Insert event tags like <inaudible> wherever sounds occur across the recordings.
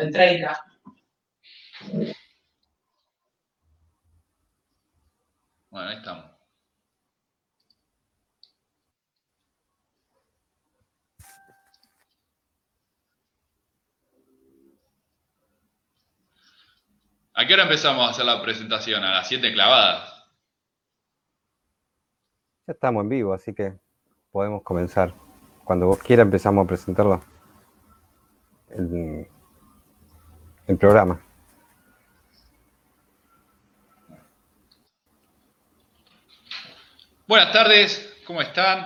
en 30. Bueno, ahí estamos. ¿A qué hora empezamos a hacer la presentación? ¿A las 7 clavadas? Ya estamos en vivo, así que podemos comenzar. Cuando vos quieras empezamos a presentarlo. El, el programa. Buenas tardes, ¿cómo están?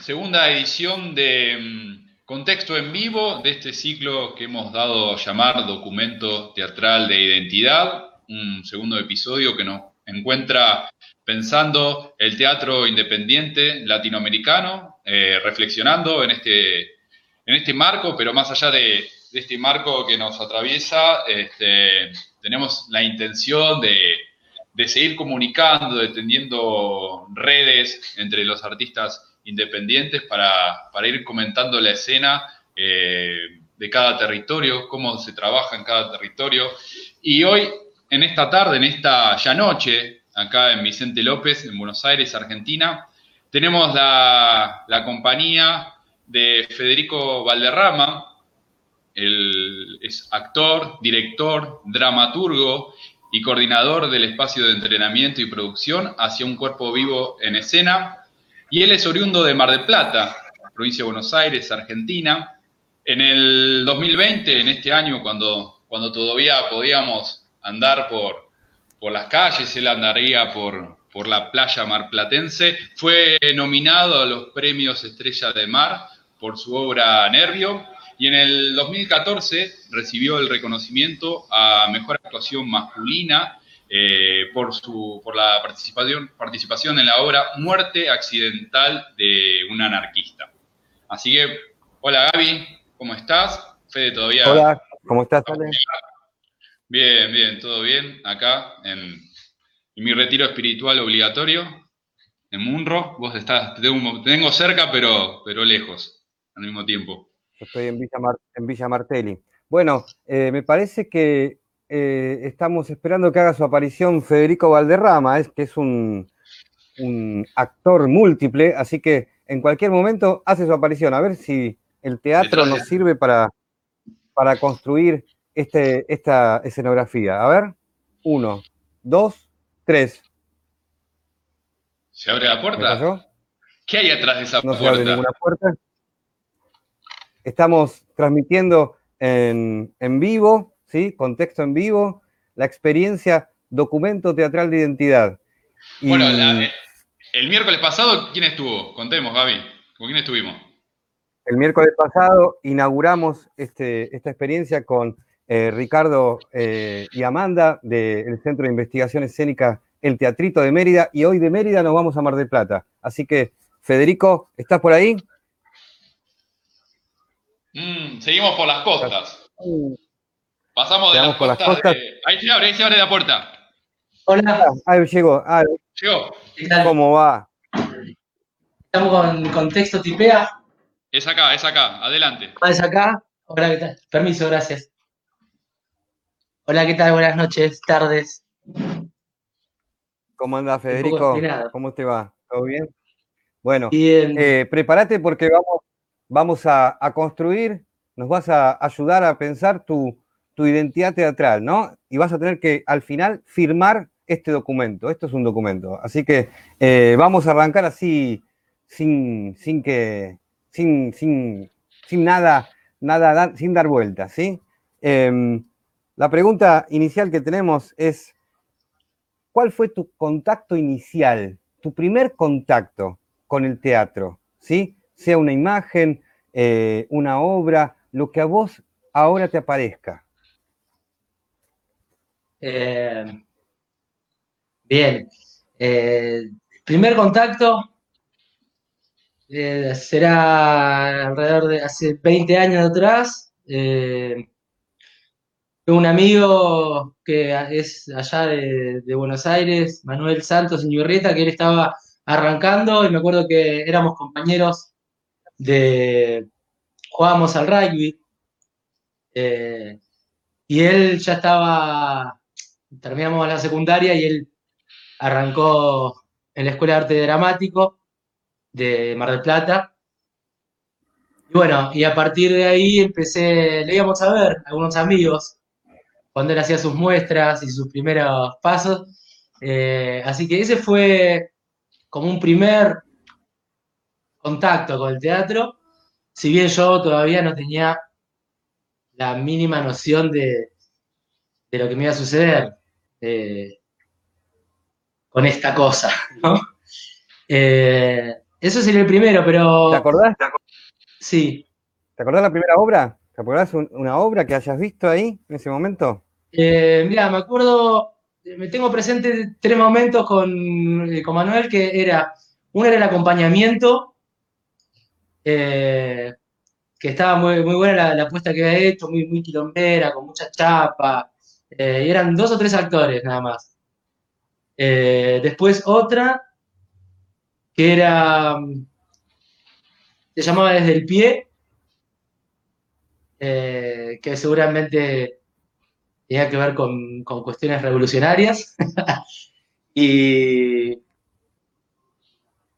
Segunda edición de mm, Contexto en Vivo de este ciclo que hemos dado a llamar Documento Teatral de Identidad, un segundo episodio que nos encuentra pensando el teatro independiente latinoamericano, eh, reflexionando en este, en este marco, pero más allá de, de este marco que nos atraviesa, este, tenemos la intención de de seguir comunicando, de tendiendo redes entre los artistas independientes para, para ir comentando la escena eh, de cada territorio, cómo se trabaja en cada territorio. Y hoy, en esta tarde, en esta ya noche, acá en Vicente López, en Buenos Aires, Argentina, tenemos la, la compañía de Federico Valderrama, él es actor, director, dramaturgo y coordinador del espacio de entrenamiento y producción hacia un cuerpo vivo en escena. Y él es oriundo de Mar del Plata, provincia de Buenos Aires, Argentina. En el 2020, en este año, cuando, cuando todavía podíamos andar por, por las calles, él andaría por, por la playa marplatense, fue nominado a los premios Estrella de Mar por su obra Nervio y en el 2014 recibió el reconocimiento a Mejor Actuación Masculina eh, por, su, por la participación, participación en la obra Muerte Accidental de un anarquista. Así que, hola Gaby, ¿cómo estás? Fede, todavía... Hola, ¿cómo estás, Ale? Bien, bien, todo bien, acá en, en mi retiro espiritual obligatorio, en Munro. Vos estás, te tengo, te tengo cerca, pero, pero lejos al mismo tiempo. Estoy en Villa, Mar- en Villa Martelli. Bueno, eh, me parece que eh, estamos esperando que haga su aparición Federico Valderrama, es, que es un, un actor múltiple, así que en cualquier momento hace su aparición. A ver si el teatro nos sirve para, para construir este, esta escenografía. A ver, uno, dos, tres. ¿Se abre la ¿Me puerta? ¿Qué hay atrás de esa No se abre ninguna puerta. Estamos transmitiendo en, en vivo, ¿sí? Contexto en vivo, la experiencia Documento Teatral de Identidad. Y Bueno, la- el miércoles pasado, ¿quién estuvo? Contemos, Gaby. ¿Con quién estuvimos? el miércoles pasado inauguramos este, esta experiencia con eh, Ricardo eh, y Amanda del Centro de Investigación Escénica El Teatrito de Mérida y hoy de Mérida nos vamos a Mar del Plata. Así que, Federico, ¿estás por ahí? Mm, seguimos por las costas. Pasamos de las por las costas. de- Ahí se abre, ahí se abre la puerta. Hola, Ahí llegó. Ah, Llegó. ¿qué tal? ¿Cómo va? Estamos con contexto tipea. Es acá, es acá. Adelante. Ah, es acá. Hola, ¿qué tal? Permiso, gracias. Hola, ¿qué tal? Buenas noches, tardes. ¿Cómo anda, Federico? ¿Cómo te va? ¿Todo bien? Bueno, Bien. eh, prepárate porque vamos, vamos a, construir, nos vas a ayudar a pensar tu, tu identidad teatral, ¿no? Y vas a tener que al final firmar este documento. Esto es un documento. Así que eh, vamos a arrancar así, sin, sin que, sin, sin, sin nada, nada, da- sin dar vueltas, ¿sí? Em, la pregunta inicial que tenemos es, ¿cuál fue tu contacto inicial, tu primer contacto con el teatro? ¿Sí? Sea una imagen, eh, una obra, lo que a vos ahora te aparezca. Eh, bien. Eh, primer contacto será alrededor de hace 20 años atrás. Un amigo que es allá de, de Buenos Aires, Manuel Santos Iñurrieta, que él estaba arrancando y me acuerdo que éramos compañeros de, jugábamos al rugby. eh, Y él ya estaba, terminamos la secundaria y él arrancó en la Escuela de Arte Dramático de Mar del Plata. Y bueno, y a partir de ahí empecé, le íbamos a ver algunos amigos cuando él hacía sus muestras y sus primeros pasos. Eh, así que ese fue como un primer contacto con el teatro, si bien yo todavía no tenía la mínima noción de, lo que me iba a suceder eh, con esta cosa, ¿no? Eh, eso sería el primero, pero... ¿Te acordás? Sí. ¿Te acordás la primera obra? ¿Te acordás una obra que hayas visto ahí en ese momento? Eh, mira, me acuerdo, me tengo presente tres momentos con, con Manuel que era, uno era el acompañamiento, que estaba muy, muy buena la, apuesta que había hecho, muy, muy quilombera, con mucha chapa, y eran dos o tres actores nada más. Eh, después otra que era, se llamaba Desde el Pie, eh, que seguramente tenía que ver con, cuestiones revolucionarias. <laughs> y,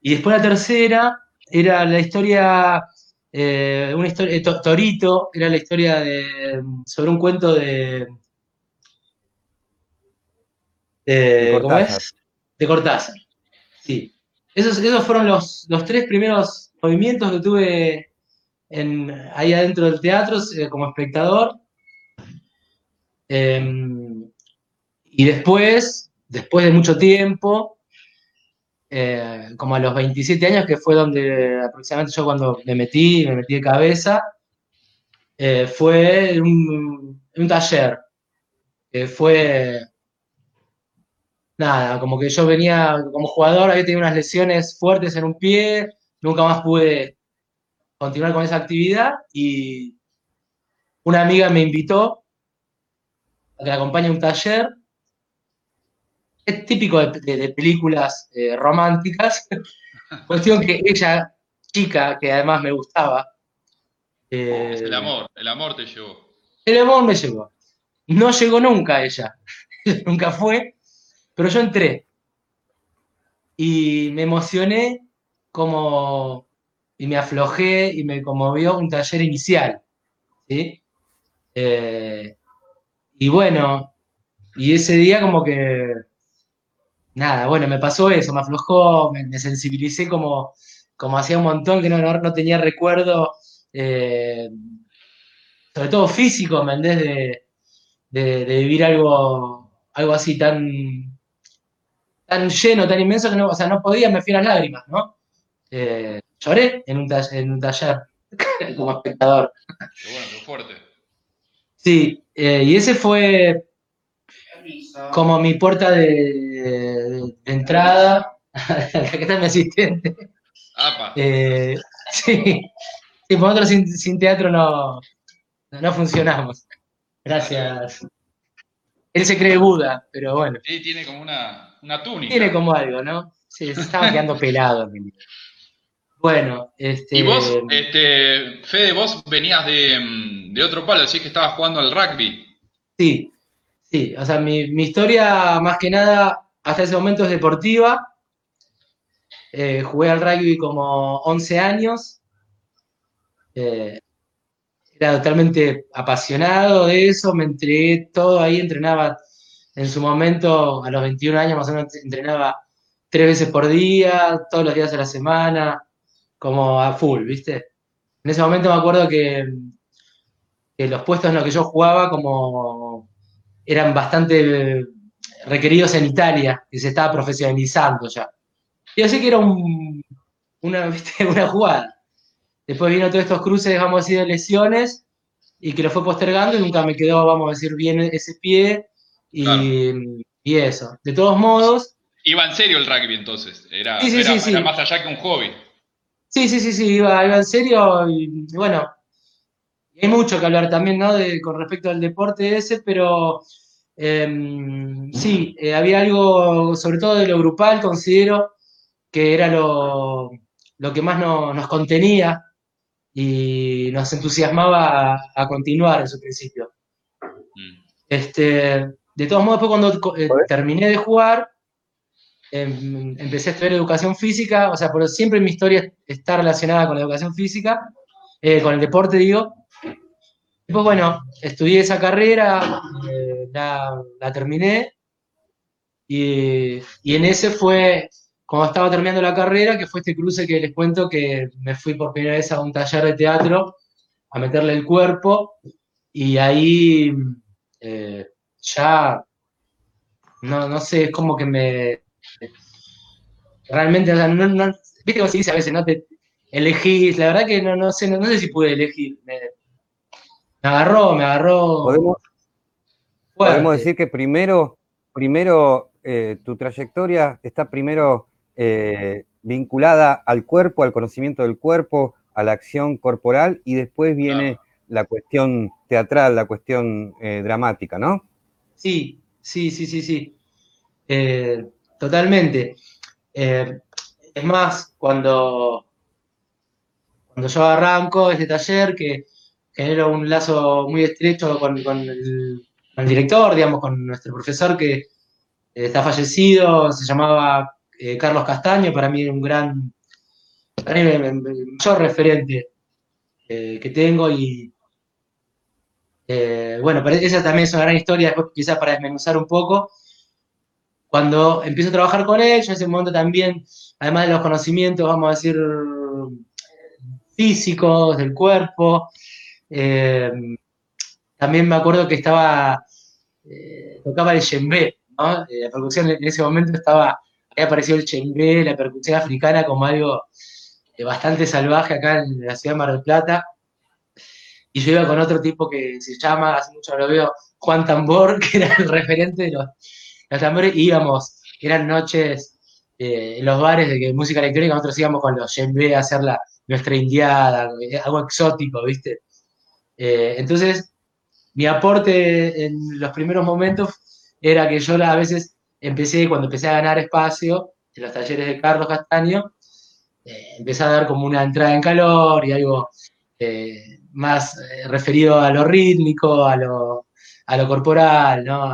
y después la tercera era la historia, eh, una historia, Torito, era la historia de, sobre un cuento de de, ¿cómo es? De Cortázar. Sí. Esos, esos fueron los, tres primeros movimientos que tuve en, ahí adentro del teatro eh, como espectador. Em, y después, después de mucho tiempo, eh, como a los 27 años, que fue donde aproximadamente yo cuando me metí, me metí de cabeza, eh, fue un, un taller, fue nada, como que yo venía como jugador, había tenido unas lesiones fuertes en un pie, nunca más pude continuar con esa actividad y una amiga me invitó a que la acompañe a un taller. Es típico de, películas eh, románticas, <laughs> cuestión que ella, chica, que además me gustaba. Eh, el amor, el amor te llevó. El amor me llevó. No llegó nunca ella, <laughs> nunca fue, pero yo entré y me emocioné como, y me aflojé y me conmovió un taller inicial. ¿sí? Eh, y bueno, y ese día como que, nada, bueno, me pasó eso, me aflojó, me, sensibilicé como, como hacía un montón que no, no, tenía recuerdo, eh, sobre todo físico, ¿me de, de, de, vivir algo, algo así tan, tan lleno, tan inmenso que no, o sea, no podía, me fui las lágrimas, ¿no? Eh, lloré en un, taller, en un taller <laughs> como espectador. Qué bueno, qué fuerte. Sí, eh, y ese fue como mi puerta de, entrada. <laughs> Aquí está mi asistente. Eh, sí, sí, nosotros sin, sin teatro no, no funcionamos. Gracias. Él se cree Buda, pero bueno. Sí, tiene como una, una túnica. Tiene como algo, ¿no? Sí, se estaba quedando pelado. Bueno, este. Y vos, este, Fede, vos venías de, de otro palo, decís que estabas jugando al rugby. Sí, sí. O sea, mi, mi historia, más que nada, hasta ese momento es deportiva. Eh, jugué al rugby como 11 años. Eh, era totalmente apasionado de eso, me entregué todo ahí, entrenaba en su momento, a los 21 años más o menos, entrenaba tres veces por día, todos los días de la semana, como a full, ¿viste? En ese momento me acuerdo que, los puestos en los que yo jugaba como eran bastante requeridos en Italia, y se estaba profesionalizando ya. Y así que era un, una, <laughs> una jugada. Después vino todos estos cruces, vamos a decir, de lesiones y que lo fue postergando y nunca me quedó, vamos a decir, bien ese pie y, eso. De todos modos... Iba en serio el rugby entonces, era, más allá que un hobby. Sí, sí, sí, sí, iba, en serio y, bueno, hay mucho que hablar también, ¿no? con respecto al deporte ese, pero em, sí, eh, había algo, sobre todo de lo grupal, considero que era lo, lo que más nos contenía y nos entusiasmaba a, continuar en su principio. Mm. Este, de todos modos, después cuando eh, terminé de jugar, em, empecé a estudiar educación física, o sea, por siempre mi historia está relacionada con la educación física, eh, con el deporte, digo. Después, bueno, estudié esa carrera, eh, la, terminé, y, en ese fue, cuando estaba terminando la carrera, que fue este cruce que les cuento que me fui por primera vez a un taller de teatro a meterle el cuerpo, y ahí eh, ya, no, no sé, es como que me... Realmente, viste cómo se dice a veces, no te elegís, la verdad que no, no sé, no, sé si pude elegir. Agarró, me agarró. Podemos, podemos decir que primero, primero eh, tu trayectoria está primero eh, vinculada al cuerpo, al conocimiento del cuerpo, a la acción corporal, y después viene la cuestión teatral, la cuestión eh, dramática, ¿no? Sí, sí, sí, sí, sí. Totalmente. Es más, cuando, cuando yo arranco este taller, que genero un lazo muy estrecho con, el, director, digamos, con nuestro profesor que está fallecido, se llamaba Carlos Castaño, para mí un gran, el mayor referente que tengo y, eh, bueno, esa también es una gran historia, después quizás para desmenuzar un poco. Cuando empiezo a trabajar con él, en ese momento también, además de los conocimientos, vamos a decir, físicos, del cuerpo, eh, también me acuerdo que estaba, eh, tocaba el djembe, ¿no? la percusión en ese momento estaba, había aparecido el djembe, la percusión africana como algo bastante salvaje acá en la ciudad de Mar del Plata y yo iba con otro tipo que se llama, hace mucho lo veo, Juan Tambor, <laughs> que era el referente de los, tambores, y íbamos, eran noches eh, en los bares de música electrónica, nosotros íbamos con los djembe a hacer la, nuestra indiada, eh, algo exótico, ¿viste? Eh, entonces, mi aporte en los primeros momentos era que yo a veces empecé, cuando empecé a ganar espacio en los talleres de Carlos Castaño, empecé a dar como una entrada en calor y algo más eh, referido a lo rítmico, a lo, a lo corporal, ¿no?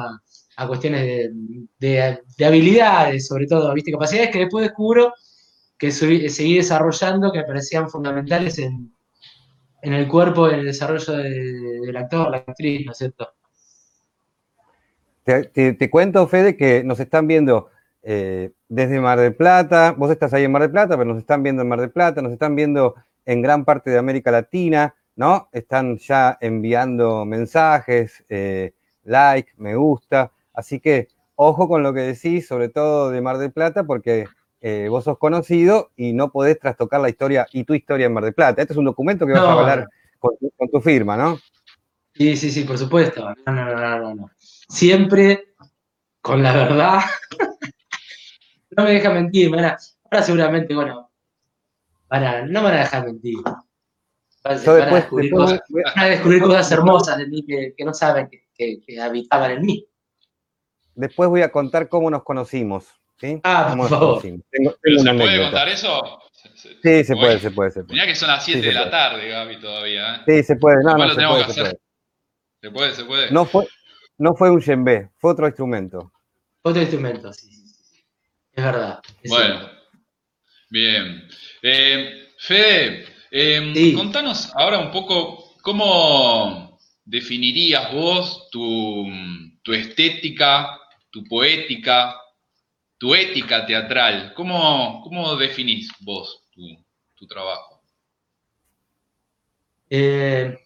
A, cuestiones de, habilidades, sobre todo, ¿viste? Capacidades que después descubro que seguí desarrollando, que me parecían fundamentales en, el cuerpo, en el desarrollo del actor, la actriz, ¿no es cierto? Te, cuento, Fede, que nos están viendo eh, desde Mar del Plata, vos estás ahí en Mar del Plata, pero nos están viendo en Mar del Plata, nos están viendo en gran parte de América Latina, ¿no? Están ya enviando mensajes, eh, like, me gusta. Así que ojo con lo que decís, sobre todo de Mar del Plata, porque eh, vos sos conocido y no podés trastocar la historia y tu historia en Mar del Plata. Este es un documento que vas a hablar con tu, firma, ¿no? Sí, sí, sí, por supuesto. No, no, no, no, no. Siempre con la verdad. <laughs> no me deja mentir, Ahora seguramente, bueno, no me van a dejar mentir. Van, a, descubrir cosas, hermosas de mí que, no saben que, habitaban en mí. Después voy a contar cómo nos conocimos. Ah, por favor. ¿Se puede contar eso? Sí, se puede, se puede, se Mirá que son las 7 de la tarde, Gaby, todavía. ¿eh? Sí, se puede. No, no, se puede, se puede. Se puede, se puede. No fue, no fue un djembe, fue otro instrumento. Otro instrumento, sí. Es verdad. bueno, bien. Eh, Fede, Em, contanos ahora un poco cómo definirías vos tu, estética, tu poética, tu ética teatral. ¿Cómo, cómo definís vos tu, trabajo? Eh,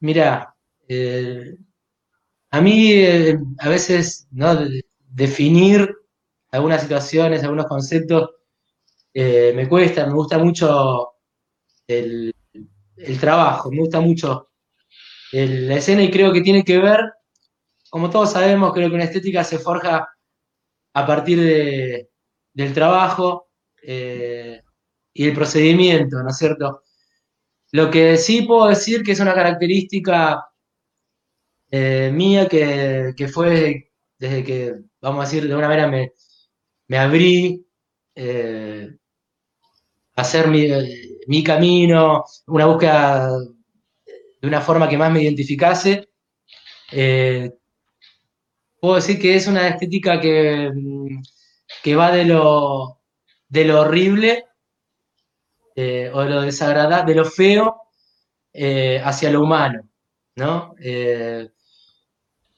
mira, eh, a mí eh, a veces ¿no? definir algunas situaciones, algunos conceptos, me cuesta, me gusta mucho el, trabajo, me gusta mucho la escena y creo que tiene que ver, como todos sabemos, creo que una estética se forja a partir del trabajo eh, y el procedimiento, ¿no es cierto? Lo que sí puedo decir que es una característica eh, mía que, fue desde, que, vamos a decir, de una manera me, me abrí hacer mi, camino, una búsqueda de una forma que más me identificase. Eh, puedo decir que es una estética que, mm, que va de lo, de lo horrible eh, o de lo desagradable, de lo feo eh, hacia lo humano, ¿no?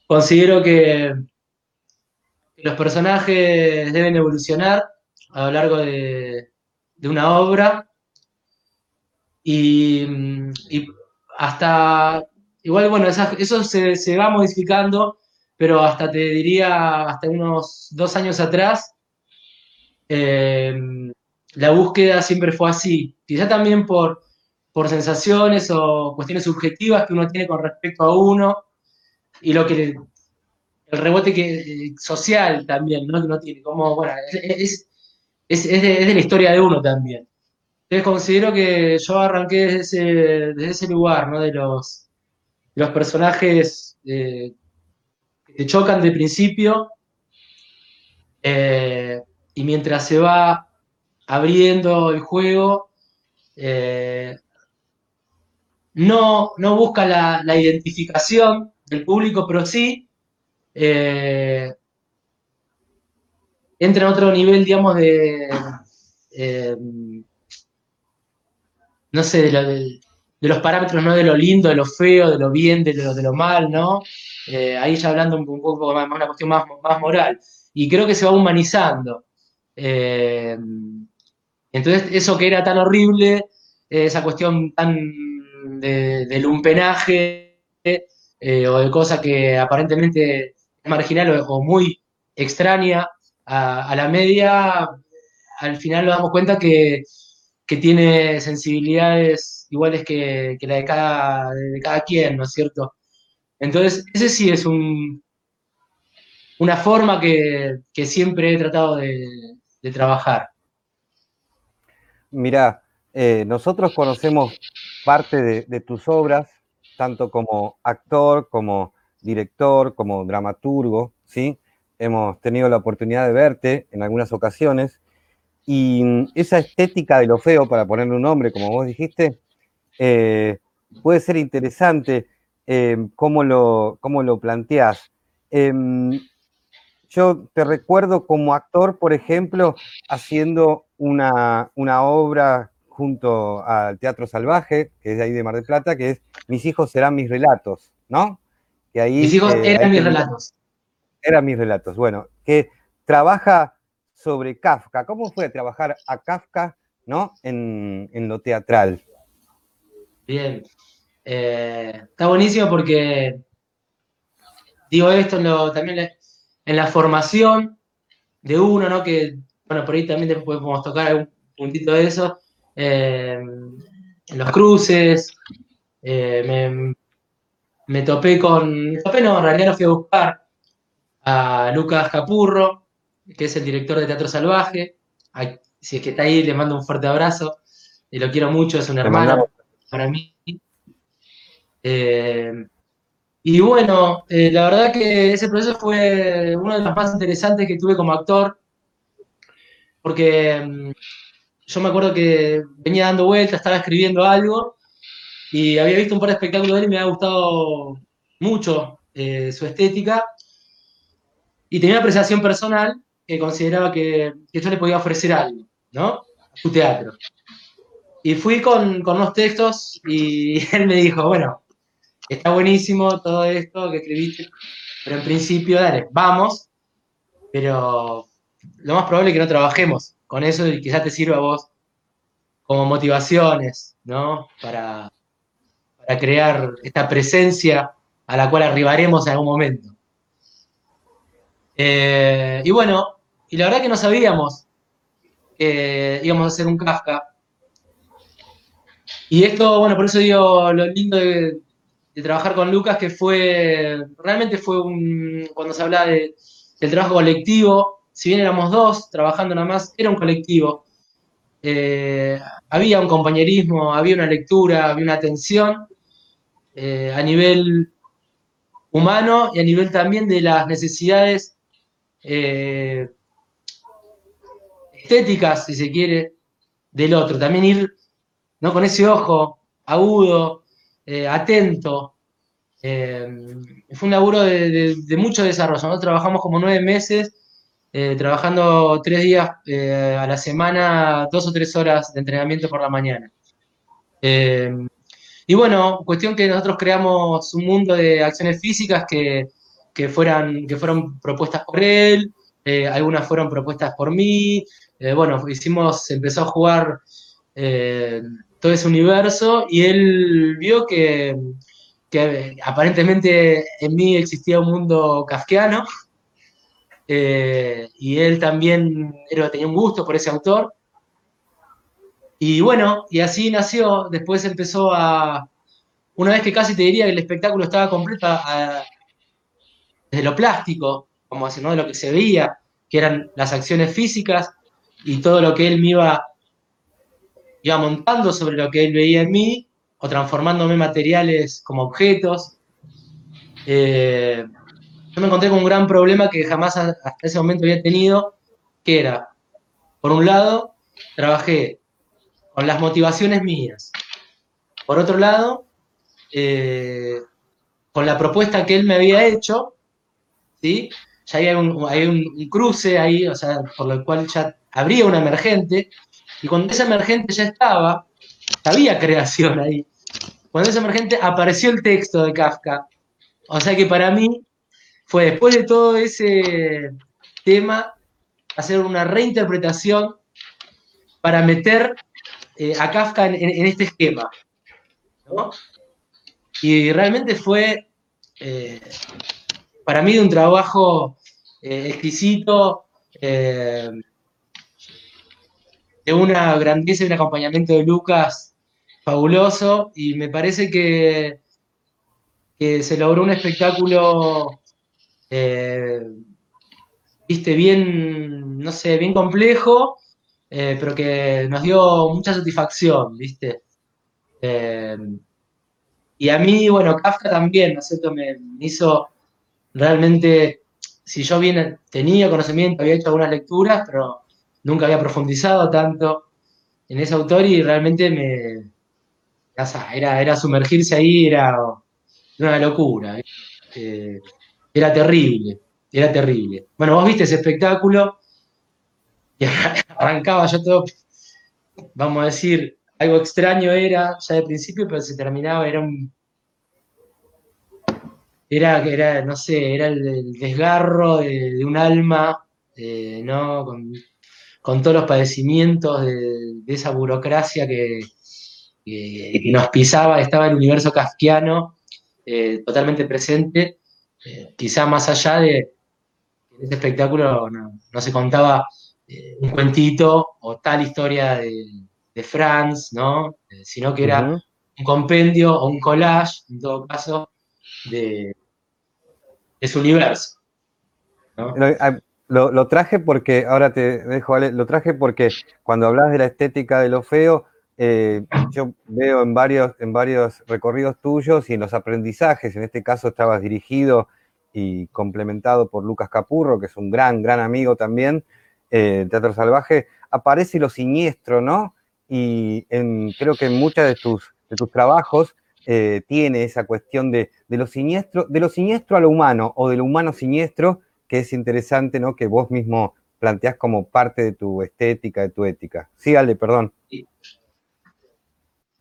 considero que los personajes deben evolucionar a lo largo de, una obra y, hasta, igual, bueno, eso se, va modificando, pero hasta te diría, hasta unos dos años atrás, eh, la búsqueda siempre fue así, quizá también por, por sensaciones o cuestiones subjetivas que uno tiene con respecto a uno y lo que el rebote que, eh, social también, ¿no? Que uno tiene, como, bueno, es, de, la historia de uno también. Entonces considero que yo arranqué desde ese, lugar, ¿no? De los, los personajes eh, te chocan de principio eh, y mientras se va abriendo el juego, no, no busca la, identificación del público, pero sí eh, entra en otro nivel, digamos, de, eh, no sé, de, los parámetros, ¿no? De lo lindo, de lo feo, de lo bien, de lo, de lo mal, ¿no? Eh, ahí ya hablando un, poco más, una cuestión más, más moral. Y creo que se va humanizando. entonces, eso que era tan horrible, esa cuestión tan de, de lumpenaje o de cosas que aparentemente marginal o, muy extraña a, la media, al final nos damos cuenta que, tiene sensibilidades iguales que, la de cada, de cada quien, ¿no es cierto? Entonces, ese sí es un, una forma que, siempre he tratado de, trabajar. Mirá, eh, nosotros conocemos parte de, tus obras, tanto como actor, como director, como dramaturgo, ¿sí? Hemos tenido la oportunidad de verte en algunas ocasiones y esa estética de lo feo, para ponerle un nombre, como vos dijiste, eh, puede ser interesante eh, cómo, lo, cómo lo planteás. Em, yo te recuerdo como actor, por ejemplo, haciendo una, una, obra junto al Teatro Salvaje, que es de ahí de Mar del Plata, que es Mis hijos serán mis relatos, ¿no? mis hijos eh, eran mis relatos. Eran mis relatos, bueno, que trabaja sobre Kafka. ¿Cómo fue trabajar a Kafka ¿no? en, lo teatral? Bien. Eh, está buenísimo porque digo esto también en la formación de uno, ¿no? Que, bueno, por ahí también después podemos tocar algún puntito de eso. Eh, en los cruces, me, me topé con. Me topé, no, en realidad lo fui a buscar a Lucas Capurro, que es el director de Teatro Salvaje. si es que está ahí, le mando un fuerte abrazo. Y lo quiero mucho, es un hermano para mí. Eh, y bueno, eh, la verdad que ese proceso fue uno de los más interesantes que tuve como actor, porque mm, yo me acuerdo que venía dando vueltas, estaba escribiendo algo y había visto un par de espectáculos de él y me había gustado mucho eh, su estética. Y tenía una apreciación personal que consideraba que, que, yo le podía ofrecer algo, ¿no? Su teatro. Y fui con, con unos textos y <laughs> él me dijo, bueno, está buenísimo todo esto que escribiste, pero en principio, dale, vamos, pero lo más probable es que no trabajemos con eso y quizás te sirva a vos como motivaciones, ¿no? Para, para crear esta presencia a la cual arribaremos en algún momento. Eh, y bueno, y la verdad que no sabíamos que íbamos a hacer un Kafka. Y esto, bueno, por eso digo lo lindo de, trabajar con Lucas, que fue, realmente fue un, cuando se habla de, del trabajo colectivo, si bien éramos dos trabajando nada más, era un colectivo. Eh, había un compañerismo, había una lectura, había una atención eh, a nivel humano y a nivel también de las necesidades eh, estéticas, si se quiere, del otro. También ir ¿no? con ese ojo agudo eh, atento. Eh, fue un laburo de, mucho desarrollo. Nosotros trabajamos como nueve meses, trabajando tres días a la semana, dos o tres horas de entrenamiento por la mañana. y bueno, cuestión que nosotros creamos un mundo de acciones físicas que, que, fueran, que fueron propuestas por él, algunas fueron propuestas por mí. bueno, hicimos, empezó a jugar todo ese universo y él vio que, aparentemente en mí existía un mundo kafkiano eh, y él también tenía un gusto por ese autor. Y bueno, y así nació, después empezó a, una vez que casi te diría que el espectáculo estaba completo, desde lo plástico, como así, ¿no? de lo que se veía, que eran las acciones físicas y todo lo que él me iba iba montando sobre lo que él veía en mí o transformándome materiales como objetos. Eh, yo me encontré con un gran problema que jamás hasta ese momento había tenido, que era, por un lado, trabajé con las motivaciones mías. Por otro lado, eh, con la propuesta que él me había hecho, ¿sí? ya hay un, hay cruce ahí, o sea, por lo cual ya habría un emergente, y cuando ese emergente ya estaba, había creación ahí. Cuando ese emergente apareció el texto de Kafka. O sea que para mí fue después de todo ese tema hacer una reinterpretación para meter eh, a Kafka en, este esquema. Y realmente fue eh, para mí un trabajo eh, exquisito de una grandeza y un acompañamiento de Lucas fabuloso y me parece que, que se logró un espectáculo, eh, viste, bien, no sé, bien complejo, eh, pero que nos dio mucha satisfacción, viste. Eh, y a mí, bueno, Kafka también, ¿no es cierto? Me, me hizo realmente, si yo bien tenía conocimiento, había hecho algunas lecturas, pero nunca había profundizado tanto en ese autor y realmente me. Era, era sumergirse ahí, era una locura. Eh, era terrible, era terrible. Bueno, vos viste ese espectáculo y <laughs> arrancaba yo todo, vamos a decir, algo extraño era ya de principio, pero se terminaba, era un. Era, era no sé, era el, desgarro de, un alma, eh, ¿no? Con todos los padecimientos de, esa burocracia que, nos pisaba, estaba el universo kafkiano eh, totalmente presente, eh, quizá más allá de en ese espectáculo no, se contaba eh, un cuentito o tal historia de, Franz, ¿no? sino que era un compendio o un collage, en todo caso, de, su universo. Lo, traje porque, ahora te dejo, ¿vale? lo traje porque cuando hablas de la estética de lo feo, eh, yo veo en varios, en varios recorridos tuyos y en los aprendizajes, en este caso estabas dirigido y complementado por Lucas Capurro, que es un gran, gran amigo también, eh, Teatro Salvaje, aparece lo siniestro, ¿no? Y creo que en muchos de tus, de tus trabajos eh, tiene esa cuestión de, de, lo siniestro, de lo siniestro a lo humano o de lo humano siniestro, que es interesante, ¿no? Que vos mismo planteás como parte de tu estética, de tu ética. Sí, Ale, perdón.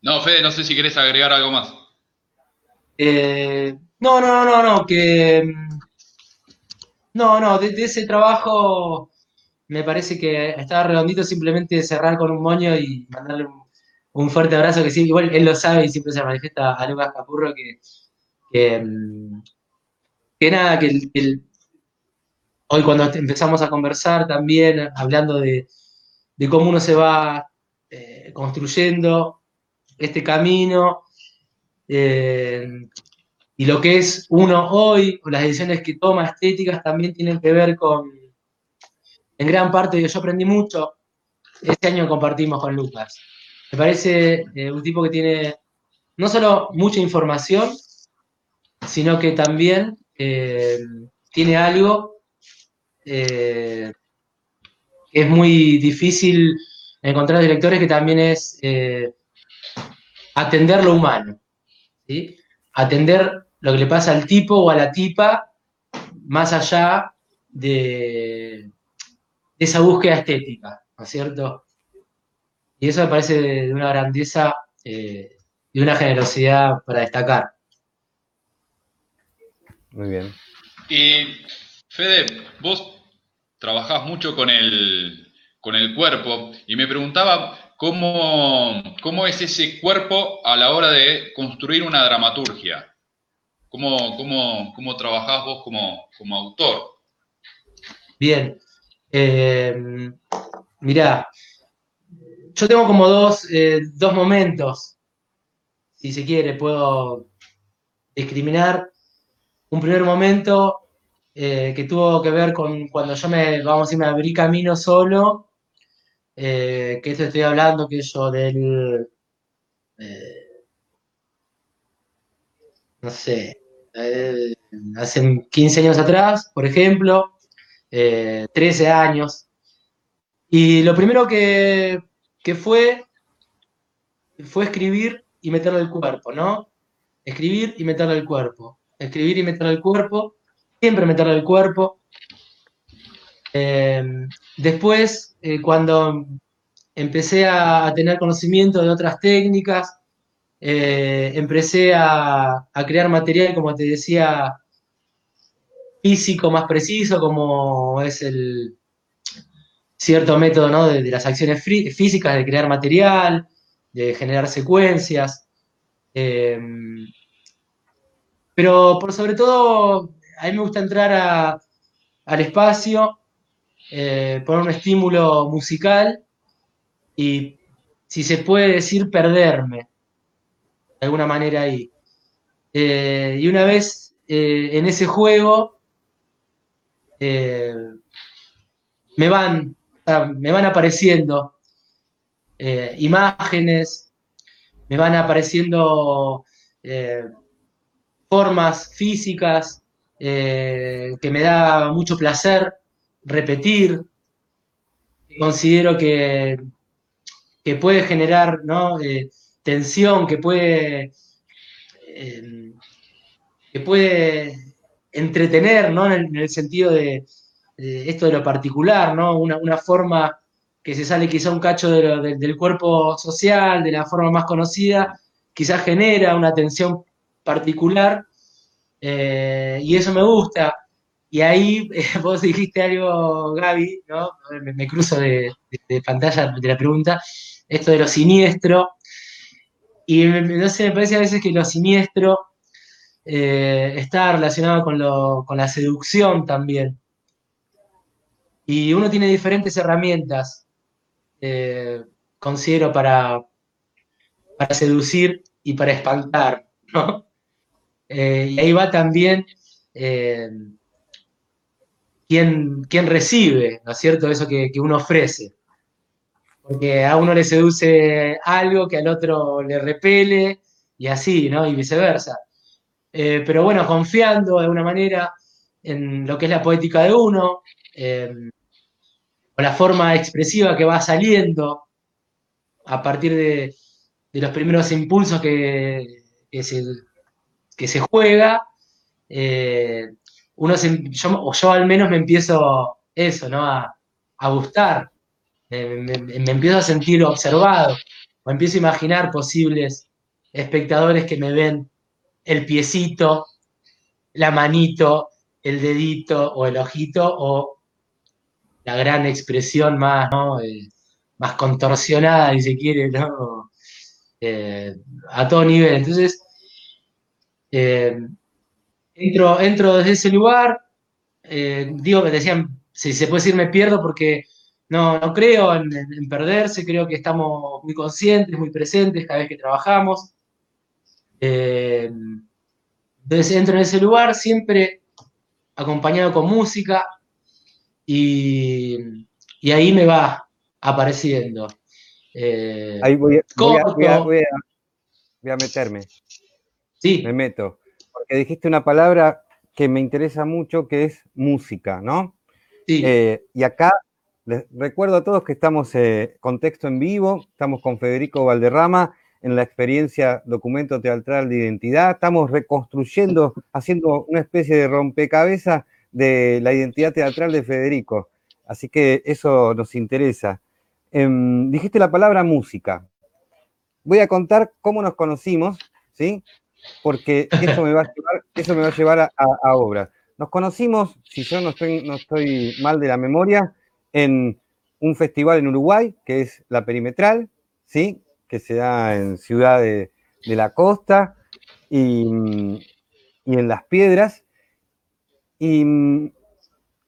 No, Fede, no sé si querés agregar algo más. Eh, no, no, no, no, que... Mm, no, no, de, ese trabajo me parece que estaba redondito simplemente cerrar con un moño y mandarle un, fuerte abrazo, que sí, igual él lo sabe y siempre se manifiesta a Lucas Capurro que, que, mm, nada, que el hoy cuando empezamos a conversar también, hablando de, cómo uno se va eh, construyendo este camino eh, y lo que es uno hoy, o las decisiones que toma estéticas también tienen que ver con, en gran parte, yo aprendí mucho, este año compartimos con Lucas. Me parece eh, un tipo que tiene no solo mucha información, sino que también tiene algo eh, es muy difícil encontrar directores que también es eh, atender lo humano. atender lo que le pasa al tipo o a la tipa más allá de, esa búsqueda estética, ¿no es cierto? Y eso me parece de, una grandeza eh, y una generosidad para destacar. Muy bien. Y Fede, vos trabajás mucho con el, con el cuerpo y me preguntaba cómo, cómo es ese cuerpo a la hora de construir una dramaturgia. ¿Cómo, cómo, cómo trabajás vos como, como autor? Bien. Eh, mirá, yo tengo como dos, eh, dos momentos, si se quiere, puedo discriminar. Un primer momento eh, que tuvo que ver con cuando yo me, vamos a decir, me abrí camino solo, eh, que esto estoy hablando, que yo del, eh, no sé, hace 15 años atrás, por ejemplo, 13 años, y lo primero que, que fue, fue escribir y meterle el cuerpo, ¿no? Escribir y meterle el cuerpo, escribir y meterle el cuerpo, siempre meterle el cuerpo. Eh, después, eh, cuando empecé a, tener conocimiento de otras técnicas, eh, empecé a, crear material, como te decía, físico más preciso, como es el cierto método de, las acciones físicas, de crear material, de generar secuencias. pero por sobre todo a mí me gusta entrar al espacio, eh, poner un estímulo musical y, si se puede decir, perderme de alguna manera ahí. Eh, y una vez eh, en ese juego, van, me van apareciendo imágenes, me van apareciendo formas físicas, eh, que me da mucho placer repetir, considero que, que puede generar eh, tensión, que puede, eh, que puede entretener, En el, sentido de, esto de lo particular, ¿no? Una, forma que se sale quizá un cacho del cuerpo social, de la forma más conocida, quizás genera una tensión particular eh, y eso me gusta. Y ahí <laughs> vos dijiste algo, Gaby, ¿no? Me, cruzo de, pantalla de la pregunta, esto de lo siniestro. Y no sé, me parece a veces que lo siniestro eh, está relacionado con, la seducción también. Y uno tiene diferentes herramientas, eh, considero, para, para seducir y para espantar, ¿no? Eh, y ahí va también eh, quién, recibe, ¿no es cierto?, eso que, uno ofrece. Porque a uno le seduce algo que al otro le repele y así, ¿no? Y viceversa. Eh, pero bueno, confiando de alguna manera en lo que es la poética de uno, o la forma expresiva que va saliendo a partir de, los primeros impulsos que, que se, que se juega, eh, uno yo, o yo al menos me empiezo eso, ¿no? A, gustar, me, empiezo a sentir observado, o empiezo a imaginar posibles espectadores que me ven el piecito, la manito, el dedito o el ojito, o la gran expresión más, eh, más contorsionada, si se quiere, ¿no? Eh, a todo nivel. Entonces, eh, entro, entro desde ese lugar, eh, digo, me decían, si se puede decir me pierdo porque no, no creo en, perderse, creo que estamos muy conscientes, muy presentes cada vez que trabajamos. Eh, entonces entro en ese lugar siempre acompañado con música y, ahí me va apareciendo. ahí voy a meterme. Sí. Me meto. Porque dijiste una palabra que me interesa mucho, que es música, ¿no? Sí. Eh, y acá les recuerdo a todos que estamos en eh, con texto en vivo, estamos con Federico Valderrama en la experiencia documento teatral de identidad. Estamos reconstruyendo, haciendo una especie de rompecabezas de la identidad teatral de Federico. Así que eso nos interesa. Em, dijiste la palabra música. Voy a contar cómo nos conocimos, ¿sí? Porque eso me va a llevar, eso me va a, llevar a, obras. Nos conocimos, si yo no estoy, no estoy mal de la memoria, en un festival en Uruguay, que es La Perimetral, ¿sí? que se da en Ciudad de, la Costa y, en Las Piedras. Y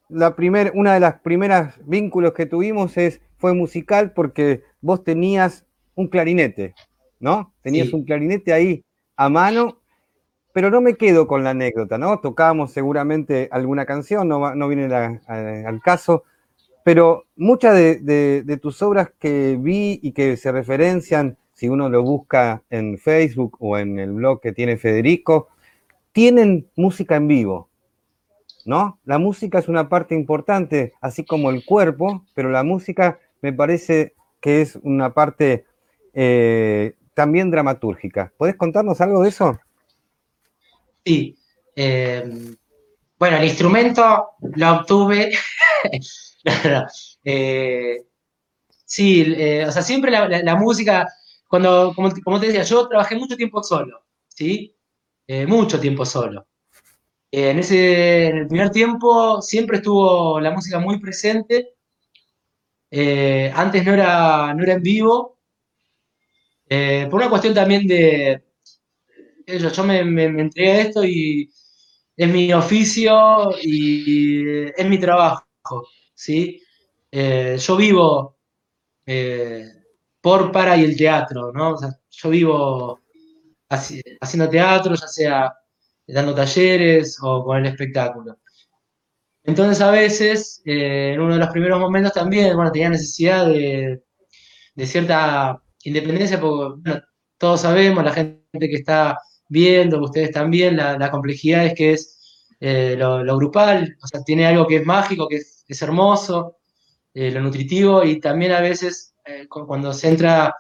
la primer, una de las primeras vínculos que tuvimos es, fue musical porque vos tenías un clarinete, ¿no? Tenías un clarinete ahí a mano, pero no me quedo con la anécdota, ¿no? Tocábamos seguramente alguna canción, no, no viene al caso, pero muchas de, tus obras que vi y que se referencian, si uno lo busca en Facebook o en el blog que tiene Federico, tienen música en vivo, ¿no? La música es una parte importante, así como el cuerpo, pero la música me parece que es una parte eh, también dramatúrgica. ¿Puedes contarnos algo de eso? Sí. Eh, bueno, el instrumento lo obtuve <laughs> Eh, sí, eh, o sea, siempre la, música, cuando, como, te decía, yo trabajé mucho tiempo solo, ¿sí? Mucho tiempo solo. en, ese, en el primer tiempo siempre estuvo la música muy presente. antes no era, no era en vivo, por una cuestión también de, yo, yo me, me, entregué a esto y es mi oficio y es mi trabajo. ¿sí? Eh, yo vivo eh, por, para y el teatro, ¿no? yo vivo haciendo teatro, ya sea dando talleres o con el espectáculo. Entonces a veces, eh, en uno de los primeros momentos también, bueno, tenía necesidad de, cierta independencia, porque todos sabemos, la gente que está viendo, ustedes también, la, la complejidad es que es lo, grupal, o sea, tiene algo que es mágico, que es hermoso, eh, lo nutritivo y también a veces eh, cuando se entra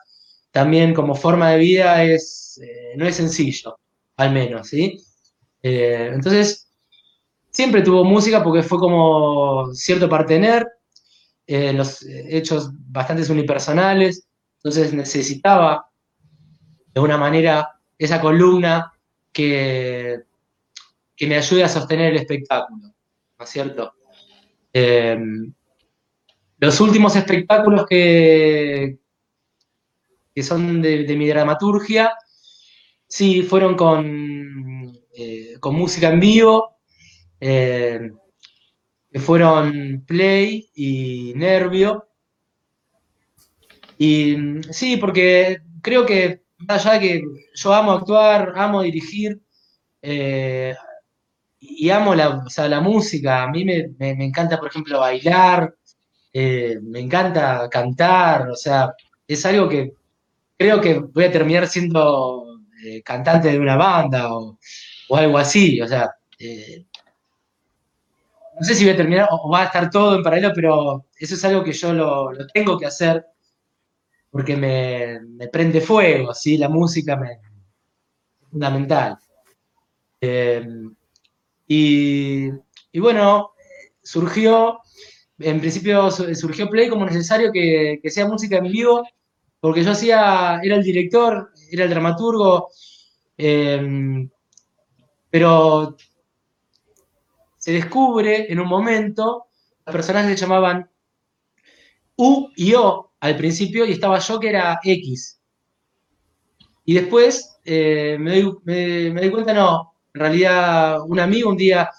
también como forma de vida es, eh, no es sencillo, al menos, ¿sí? entonces, siempre tuvo música porque fue como cierto partener, en los hechos bastante unipersonales, entonces necesitaba de una manera esa columna que, que me ayude a sostener el espectáculo, ¿no es cierto? Eh, los últimos espectáculos que, que son de, mi dramaturgia, sí, fueron con, eh, con música en vivo, eh, que fueron Play y Nervio. Y sí, porque creo que, más allá de que yo amo actuar, amo dirigir, y amo la, la música. A mí me, encanta, por ejemplo, bailar, eh, me encanta cantar, o sea, es algo que creo que voy a terminar siendo eh, cantante de una banda o, algo así, o sea, eh, no sé si voy a terminar o, va a estar todo en paralelo, pero eso es algo que yo lo, tengo que hacer porque me, prende fuego, ¿sí? La música me, es fundamental. Y, bueno, surgió, en principio surgió Play como necesario que, sea música en vivo, porque yo hacía, era el director, era el dramaturgo, em, pero se descubre en un momento, los personajes se llamaban U y O al principio, y estaba yo que era X. Y después eh, me, doy, cuenta, no, en realidad, un amigo un día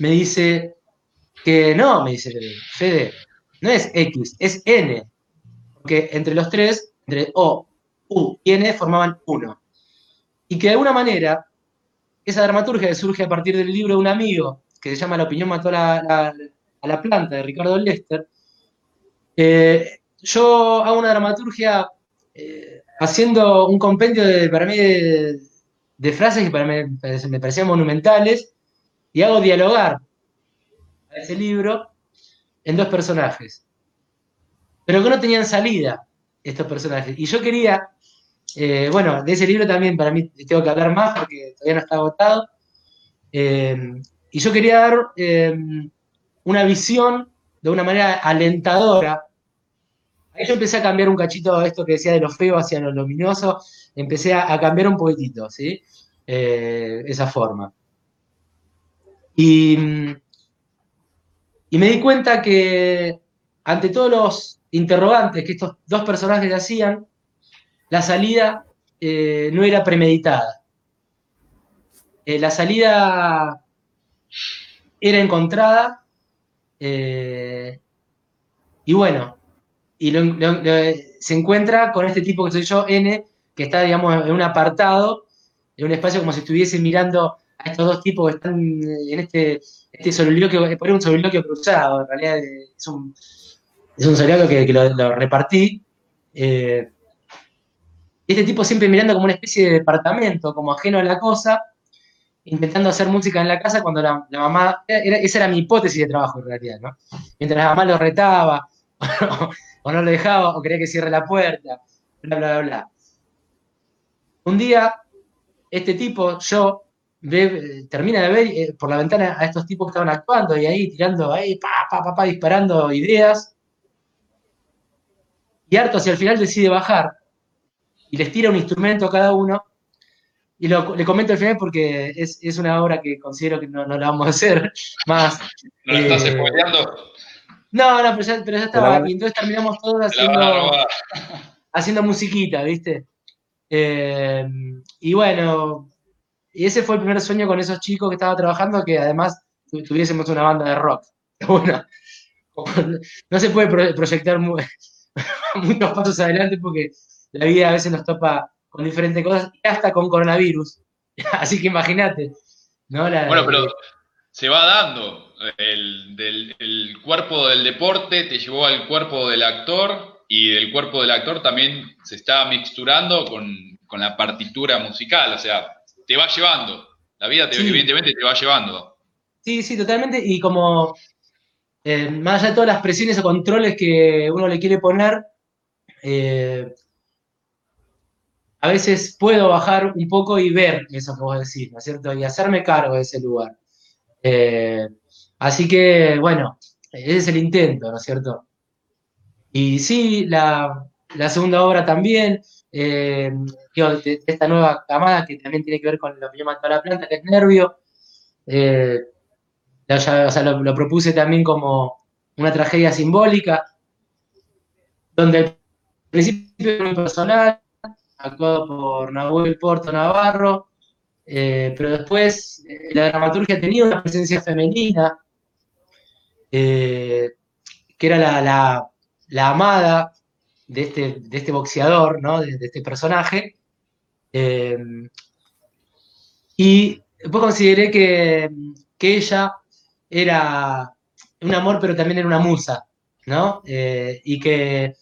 me dice que no, me dice Fede, no es X, es N. Porque entre los tres, entre O, U y N, formaban uno. Y que de alguna manera, esa dramaturgia que surge a partir del libro de un amigo, que se llama La opinión mató a la, planta, de Ricardo Lester, eh, yo hago una dramaturgia eh, haciendo un compendio de, para mí de, frases que para mí me parecían monumentales y hago dialogar a ese libro en dos personajes, pero que no tenían salida estos personajes. Y yo quería eh, bueno, de ese libro también para mí tengo que hablar más porque todavía no está agotado. Y yo quería dar una visión de una manera alentadora. Ahí yo empecé a cambiar un cachito esto que decía de lo feo hacia lo luminoso, empecé a, cambiar un poquitito, ¿sí? esa forma. Y, y me di cuenta que ante todos los interrogantes que estos dos personajes hacían, la salida eh, no era premeditada. Eh, la salida era encontrada eh, y bueno, y se encuentra con este tipo que soy yo, N, que está, digamos, en un apartado, en un espacio como si estuviese mirando a estos dos tipos que están en este, este soliloquio, por un soliloquio cruzado, en realidad es un, es un soliloquio que, lo, repartí este tipo siempre mirando como una especie de departamento, como ajeno a la cosa, intentando hacer música en la casa cuando la, mamá, esa era mi hipótesis de trabajo en realidad, ¿no? Mientras la mamá lo retaba, <laughs> o, no lo dejaba, o quería que cierre la puerta, bla, bla, bla, bla. Un día, este tipo, yo, termina de ver eh, por la ventana a estos tipos que estaban actuando y ahí tirando, ahí, pa, pa, pa, pa, disparando ideas. Y harto hacia el final decide bajar y les tira un instrumento a cada uno. Y lo, le comento al final porque es, una obra que considero que no, la vamos a hacer <laughs> más. ¿No estás eh, spoileando? No, no, pero ya, pero ya estaba. Y entonces terminamos todos haciendo, haciendo musiquita, ¿viste? Eh, y bueno, y ese fue el primer sueño con esos chicos que estaba trabajando, que además tuviésemos una banda de rock. <laughs> Bueno, no se puede proyectar <laughs> muchos pasos adelante porque la vida a veces nos topa con diferentes cosas, y hasta con coronavirus. <laughs> Así que imagínate. ¿no? bueno, pero se va dando. El, cuerpo del deporte te llevó al cuerpo del actor y el cuerpo del actor también se está mixturando con, la partitura musical. O sea, te va llevando. La vida evidentemente te va llevando. Sí, sí, totalmente. Y como eh, más allá de todas las presiones o controles que uno le quiere poner, eh, a veces puedo bajar un poco y ver eso que vos decís, ¿no es cierto? Y hacerme cargo de ese lugar. Eh, así que, bueno, ese es el intento, ¿no es cierto? Y sí, la, segunda obra también, eh, de, esta nueva camada que también tiene que ver con lo que yo mató a la planta, que es nervio. Eh, o sea, lo, propuse también como una tragedia simbólica, donde al principio es muy personal, actuado por Nahuel Porto Navarro, eh, pero después la dramaturgia tenía una presencia femenina, eh, que era la, amada de este, de este boxeador, ¿no? de, este personaje. y después consideré que, que, ella era un amor, pero también era una musa, ¿no? y que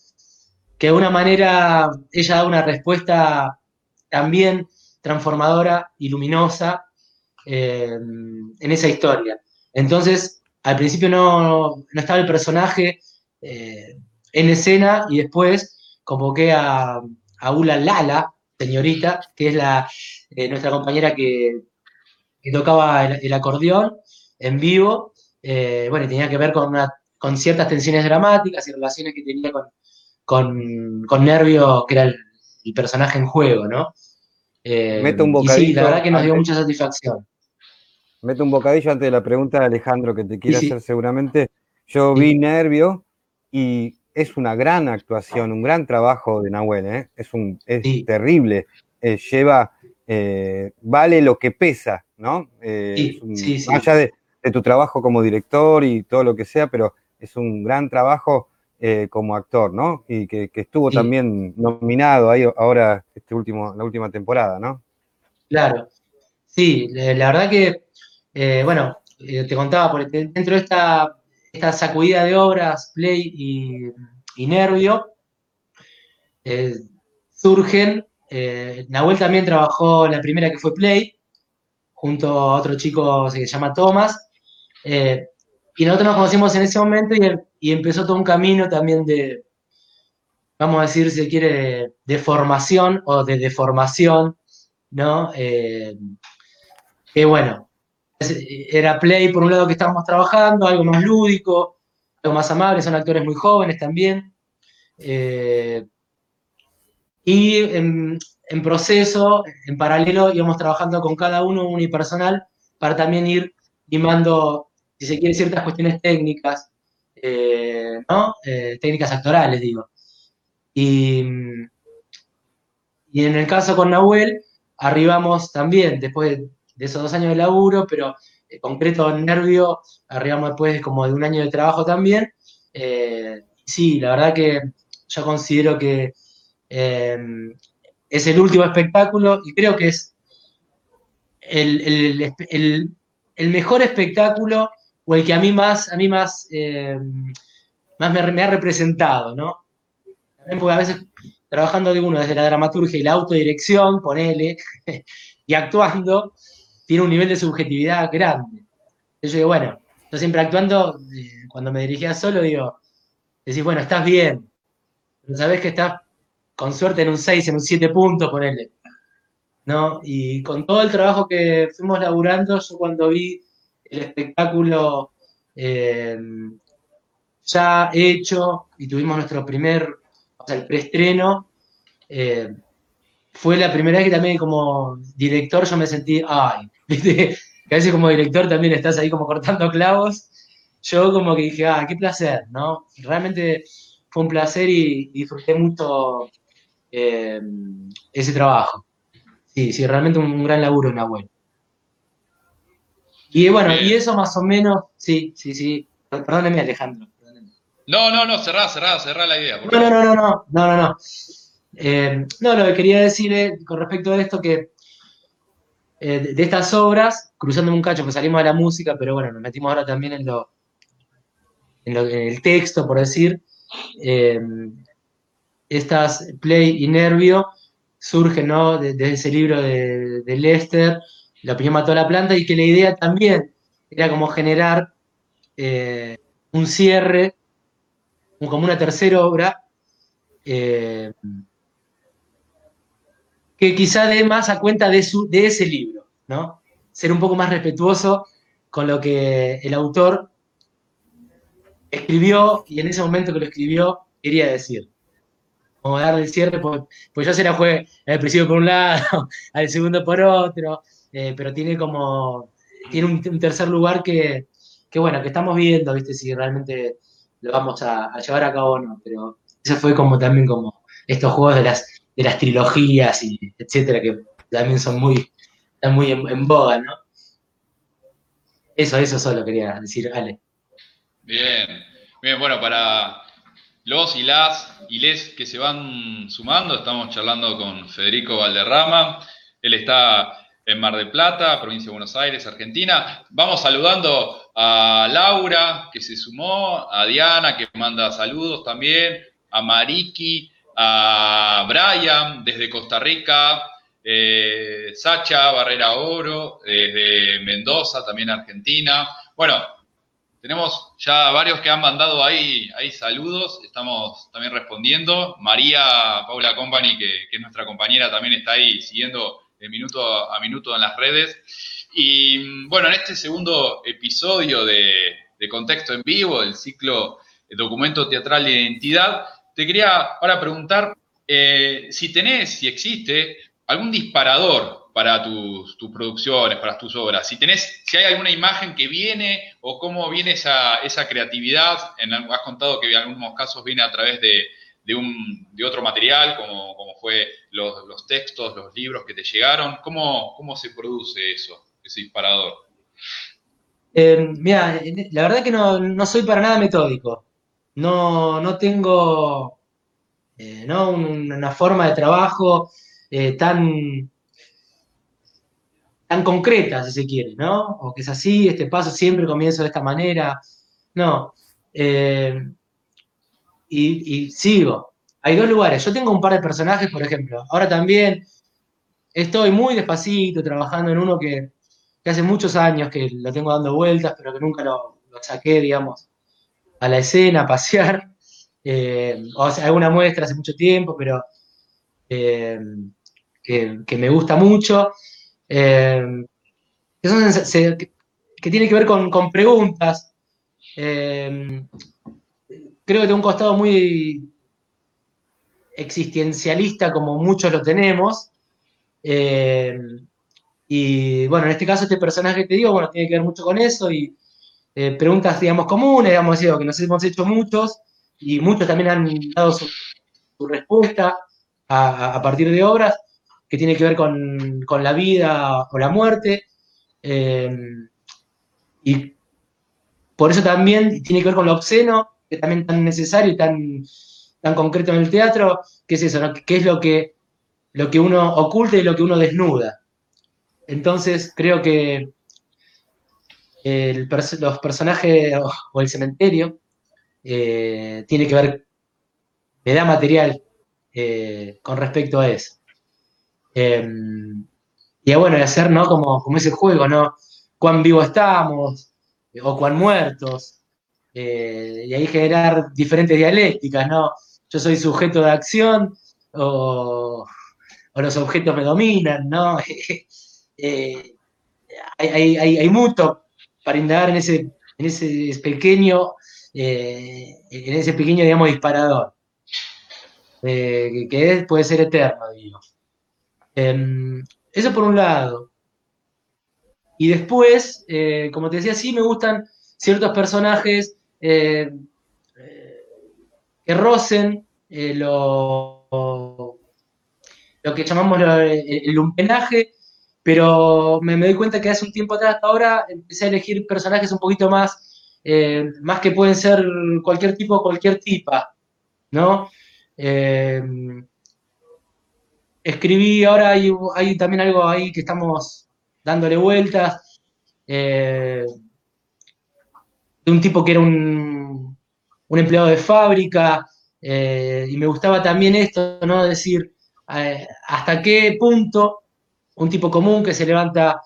que de alguna manera ella da una respuesta también transformadora y luminosa eh, en esa historia. Entonces, al principio no, estaba el personaje eh, en escena y después convoqué a, a Ula Lala, señorita, que es la, eh, nuestra compañera que, tocaba el, acordeón en vivo. bueno, y tenía que ver con, con ciertas tensiones dramáticas y relaciones que tenía con, con, con Nervio, que era el, personaje en juego, ¿no? Eh, Mete un bocadillo. sí, la verdad que nos dio mucha satisfacción. Mete un bocadillo antes de la pregunta de Alejandro que te quiere hacer seguramente. Yo vi Nervio y es una gran actuación, un gran trabajo de Nahuel, ¿eh? es, un, es terrible. Eh, lleva, eh, vale lo que pesa, ¿no? más allá de, de, tu trabajo como director y todo lo que sea, pero es un gran trabajo eh, como actor, ¿no? Y que, estuvo también nominado ahí ahora este último, la última temporada, ¿no? Claro, sí, la verdad que, eh, bueno, eh, te contaba, por, dentro de esta, esta sacudida de obras, Play y, Nervio, surgen, Nahuel también trabajó la primera que fue Play, junto a otro chico que se llama Thomas, y nosotros nos conocimos en ese momento y, empezó todo un camino también de, vamos a decir, si quiere, de, formación o de deformación, ¿no? Eh, que bueno, era Play por un lado que estábamos trabajando, algo más lúdico, algo más amable, son actores muy jóvenes también. Eh, y en, proceso, en paralelo, íbamos trabajando con cada uno unipersonal para también ir limando, si se quiere, ciertas cuestiones técnicas, eh, ¿no? técnicas actorales, digo. Y, y en el caso con Nahuel, arribamos también, después de, esos dos años de laburo, pero en concreto Nervio, arribamos después como de un año de trabajo también. Eh, sí, la verdad que yo considero que em, es el último espectáculo y creo que es el, mejor espectáculo o el que a mí más, a mí más, em, más me, ha representado, ¿no? porque a veces trabajando de uno desde la dramaturgia y la autodirección, ponele, <laughs> y actuando, tiene un nivel de subjetividad grande. Yo digo, bueno, yo siempre actuando, eh, cuando me dirigía solo, digo, decís, bueno, estás bien, pero sabés que estás con suerte en un 6, en un 7 puntos, ponele. ¿No? Y con todo el trabajo que fuimos laburando, yo cuando vi el espectáculo eh, ya hecho y tuvimos nuestro primer el preestreno, eh, fue la primera vez que también como director yo me sentí, ay, <laughs> ¿viste? que a veces como director también estás ahí como cortando clavos, yo como que dije, ah, qué placer, ¿no? Realmente fue un placer y, disfruté mucho eh, ese trabajo. Sí, sí, realmente un, gran laburo en abuelo. Y bueno, y eso más o menos, sí, sí, sí. Perdóneme, Alejandro. No, no, no, cerrá, cerrá, cerrá la idea. No, no, no, no, no, no, no. Eh, no, lo que quería decir es, con respecto a esto que eh, de, estas obras, cruzando un cacho, que salimos de la música, pero bueno, nos metimos ahora también en lo, en, el texto, por decir, eh, estas Play y Nervio surgen, ¿no? Desde ese libro de, de Lester, La opinión mató a la planta, y que la idea también era como generar un cierre como una tercera obra, eh, que quizá dé más a cuenta de, su, de ese libro, ¿no? Ser un poco más respetuoso con lo que el autor escribió y en ese momento que lo escribió quería decir. Como darle el cierre, pues, pues ya se la fue al principio por un lado, <laughs> al segundo por otro, eh, pero tiene como, tiene un, tercer lugar que, que, bueno, que estamos viendo, ¿viste? Si realmente lo vamos a, llevar a cabo o no, pero eso fue como también como estos juegos de las, de las trilogías y etcétera, que también son muy, están muy en, boga, ¿no? Eso, eso solo quería decir, Ale. Bien, bien, bueno, para los y las y les que se van sumando, estamos charlando con Federico Valderrama, él está en Mar del Plata, provincia de Buenos Aires, Argentina. Vamos saludando a Laura, que se sumó, a Diana, que manda saludos también, a Mariki, a Brian, desde Costa Rica, eh, Sacha Barrera Oro, desde Mendoza, también Argentina. Bueno, tenemos ya varios que han mandado ahí, ahí saludos, estamos también respondiendo. María Paula Company, que, es nuestra compañera, también está ahí siguiendo de minuto a minuto en las redes. Y bueno, en este segundo episodio de, Contexto en Vivo, del ciclo Documento Teatral de Identidad, te quería ahora preguntar eh, si tenés, si existe, algún disparador para tus, producciones, para tus obras. Si tenés, si hay alguna imagen que viene o cómo viene esa, esa creatividad. En, has contado que en algunos casos viene a través de, de, un, de otro material, como, como fue los, los, textos, los libros que te llegaron. ¿Cómo, cómo se produce eso, ese disparador? Eh, mira, la verdad que no, no, soy para nada metódico. No, no tengo eh, ¿no? una forma de trabajo eh, tan, tan concreta, si se quiere, ¿no? O que es así, este paso siempre comienzo de esta manera. No. Eh, y, sigo. Hay dos lugares. Yo tengo un par de personajes, por ejemplo. Ahora también estoy muy despacito trabajando en uno que, hace muchos años que lo tengo dando vueltas, pero que nunca lo, saqué, digamos, a la escena, a pasear. <laughs> eh, o sea, alguna muestra hace mucho tiempo, pero que, me gusta mucho, que, tiene que ver con, con preguntas. creo que de un costado muy existencialista como muchos lo tenemos. Eh, y bueno, en este caso este personaje que te digo, bueno, tiene que ver mucho con eso y eh, preguntas, digamos, comunes, digamos, que nos hemos hecho muchos y muchos también han dado su, respuesta a, partir de obras que tiene que ver con, la vida o la muerte. Eh, y por eso también tiene que ver con lo obsceno, que también tan necesario y tan tan concreto en el teatro, ¿qué es eso? ¿Qué es lo que, lo que uno oculta y lo que uno desnuda? Entonces, creo que los personajes o, el cementerio eh, tiene que ver, me da material eh, con respecto a eso. Em, y bueno, de hacer, ¿no? Como, como ese juego, ¿no? Cuán vivos estamos o cuán muertos. Eh, y ahí generar diferentes dialécticas, ¿no? yo soy sujeto de acción o, los objetos me dominan, ¿no? <laughs> Eh, hay, mucho para indagar en ese, en ese pequeño, eh, en ese pequeño, digamos, disparador, eh, que puede ser eterno, digo. Em, eso por un lado. Y después, como te decía, sí me gustan ciertos personajes que rocen eh, lo, lo, que llamamos el, lumpenaje, pero me, doy cuenta que hace un tiempo atrás hasta ahora empecé a elegir personajes un poquito más, eh, más que pueden ser cualquier tipo, cualquier tipa, ¿no? Eh, escribí, ahora hay, hay, también algo ahí que estamos dándole vueltas, de un tipo que era un un empleado de fábrica, eh, y me gustaba también esto, ¿no? Decir, eh, hasta qué punto un tipo común que se levanta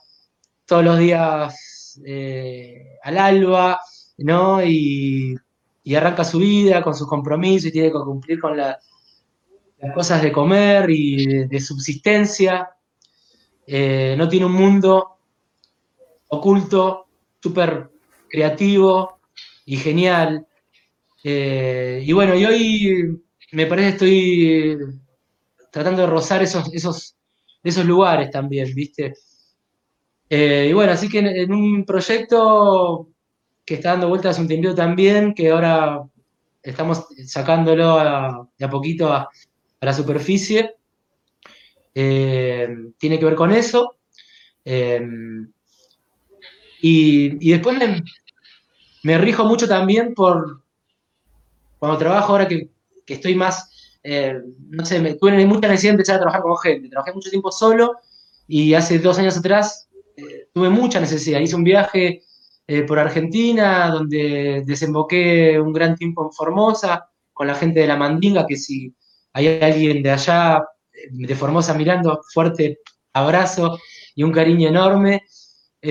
todos los días eh, al alba, ¿no? Y, arranca su vida con sus compromisos y tiene que cumplir con las cosas de comer y de, subsistencia. no tiene un mundo oculto, súper creativo y genial, eh, y bueno, y hoy me parece que estoy tratando de rozar esos, esos, esos lugares también, ¿viste? Eh, y bueno, así que en, un proyecto que está dando vueltas un tiempo también, que ahora estamos sacándolo de a poquito a, la superficie, eh, tiene que ver con eso. y, después me rijo mucho también por, cuando trabajo ahora que, estoy más, eh, no sé, me, tuve mucha necesidad de empezar a trabajar con gente. Trabajé mucho tiempo solo y hace dos años atrás eh, tuve mucha necesidad. Hice un viaje eh, por Argentina donde desemboqué un gran tiempo en Formosa con la gente de la Mandinga, que si hay alguien de allá, de Formosa mirando, fuerte abrazo y un cariño enorme,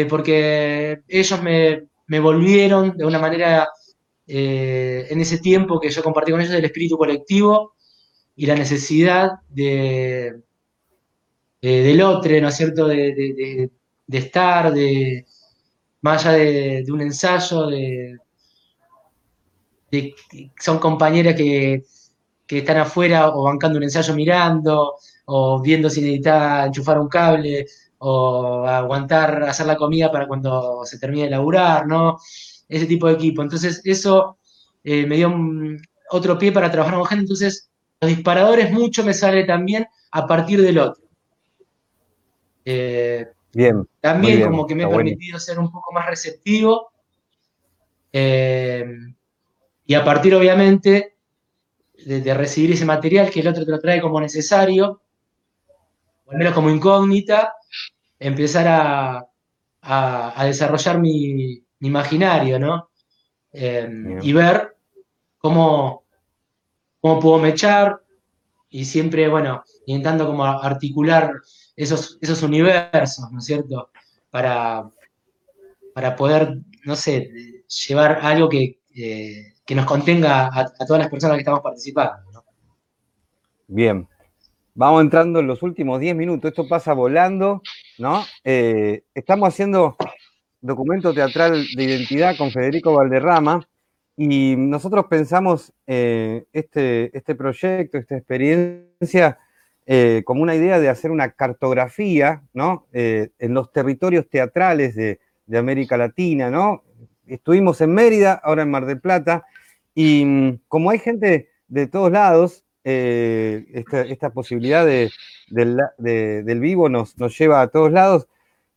porque ellos me, me volvieron de una manera en ese tiempo que yo compartí con ellos el espíritu colectivo y la necesidad de, del otro, ¿no es cierto?, de, estar, de, más allá de, un ensayo, de, son compañeras que, están afuera o bancando un ensayo mirando, o viendo si necesita enchufar un cable, o aguantar, hacer la comida para cuando se termine de laburar, ¿no? ese tipo de equipo. Entonces, eso eh, me dio otro pie para trabajar con gente. Entonces, los disparadores mucho me sale también a partir del otro. Eh, bien. También como que me he permitido ser un poco más receptivo. Eh, y a partir, obviamente, de, recibir ese material que el otro te lo trae como necesario, o al menos como incógnita, empezar a desarrollar mi, imaginario, ¿no? Em, y ver cómo, cómo puedo mechar y siempre, bueno, intentando como articular esos, esos universos, ¿no es cierto? Para, para poder, no sé, llevar algo que, nos contenga a, todas las personas que estamos participando. Bien, vamos entrando en los últimos 10 minutos, esto pasa volando, ¿no? Eh, estamos haciendo documento teatral de identidad con Federico Valderrama y nosotros pensamos eh, este, este proyecto, esta experiencia, eh, como una idea de hacer una cartografía, ¿no? en los territorios teatrales de, de América Latina, ¿no? Estuvimos en Mérida, ahora en Mar del Plata, y mm, como hay gente de todos lados, eh, esta, posibilidad de, del vivo nos, nos, lleva a todos lados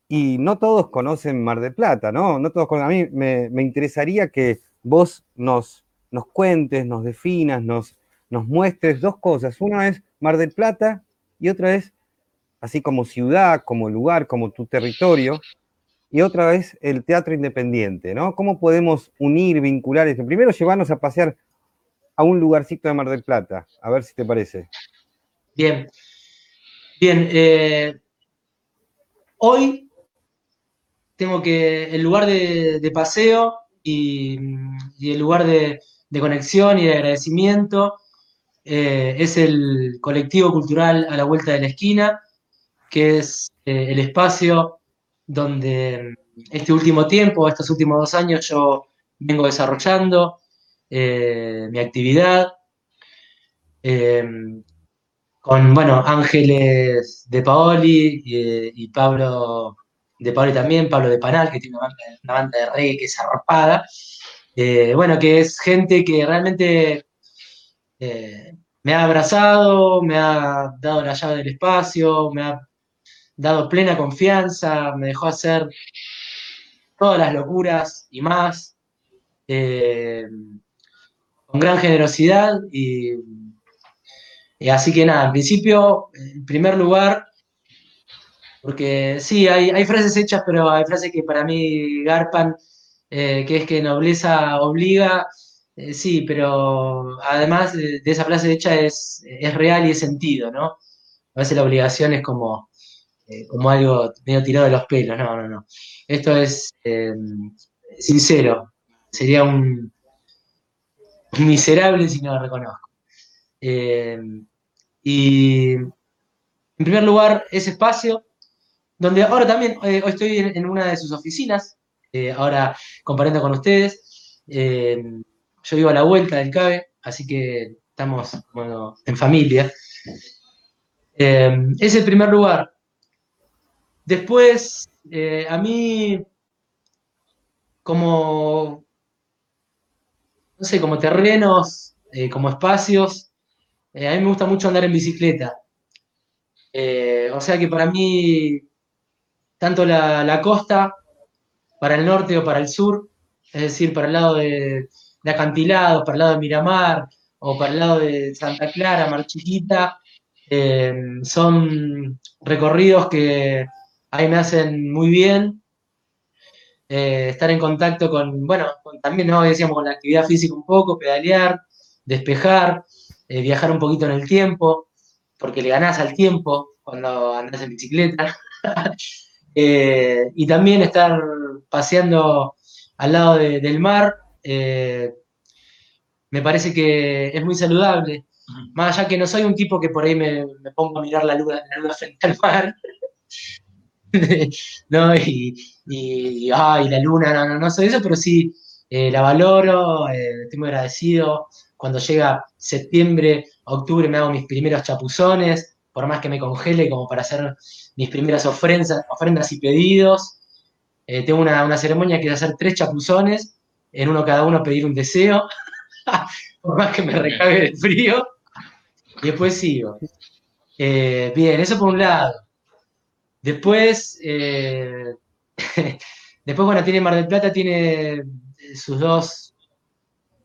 y no todos conocen Mar del Plata, ¿no? No todos A mí me, interesaría que vos nos, nos cuentes, nos definas, nos, nos muestres dos cosas. Una es Mar del Plata y otra es, así como ciudad, como lugar, como tu territorio, y otra vez el teatro independiente, ¿no? ¿Cómo podemos unir, vincular esto? Primero llevarnos a pasear a un lugarcito de Mar del Plata, a ver si te parece. Bien, bien. Eh, hoy tengo que el lugar de, paseo y, el lugar de, conexión y de agradecimiento eh, es el colectivo cultural a la vuelta de la esquina, que es eh, el espacio donde este último tiempo, estos últimos dos años, yo vengo desarrollando eh, mi actividad eh, con, bueno, Ángeles de Paoli y, Pablo de Paoli también, Pablo de Panal, que tiene una banda, de reggae que es arropada. Eh, bueno, que es gente que realmente me ha abrazado, me ha dado la llave del espacio, me ha dado plena confianza, me dejó hacer todas las locuras y más, eh, con gran generosidad y, así que nada, al principio, en primer lugar, porque sí, hay, frases hechas, pero hay frases que para mí garpan, eh, que es que nobleza obliga, eh, sí, pero además de, esa frase hecha es, es real y es sentido, ¿no? A veces la obligación es como eh, como algo medio tirado de los pelos, no, no, no. Esto es eh, sincero, sería un, miserable si no lo reconozco. Eh, y en primer lugar, ese espacio, donde ahora también, hoy estoy en, una de sus oficinas, ahora comparando con ustedes, yo vivo a la vuelta del CABE, así que estamos bueno, en familia. es el primer lugar Después, eh, a mí, como, no sé, como terrenos, eh, como espacios, eh, a mí me gusta mucho andar en bicicleta. o sea que para mí, tanto la, costa, para el norte o para el sur, es decir, para el lado de, de acantilados, para el lado de Miramar o para el lado de Santa Clara, Mar Chiquita, son recorridos que ahí me hacen muy bien. Eh, estar en contacto con, bueno, también, ¿no? Decíamos con la actividad física un poco, pedalear, despejar, eh, viajar un poquito en el tiempo, porque le ganás al tiempo cuando andás en bicicleta. <laughs> Eh, y también estar paseando al lado del mar, me parece que es muy saludable. Más allá que no soy un tipo que por ahí me, pongo a mirar la luna, la luna frente al mar, <laughs> ¿no? Y, y, la luna, no, no, no soy eso, pero sí eh, la valoro, eh, estoy muy agradecido. Cuando llega septiembre, octubre, me hago mis primeros chapuzones, por más que me congele, como para hacer mis primeras ofrendas, ofrendas y pedidos. Eh, tengo una, ceremonia que es hacer tres chapuzones, en uno cada uno pedir un deseo, <laughs> por más que me recague el frío, y después sigo. bien, eso por un lado. Después, eh, <laughs> después, bueno, tiene Mar del Plata, tiene sus dos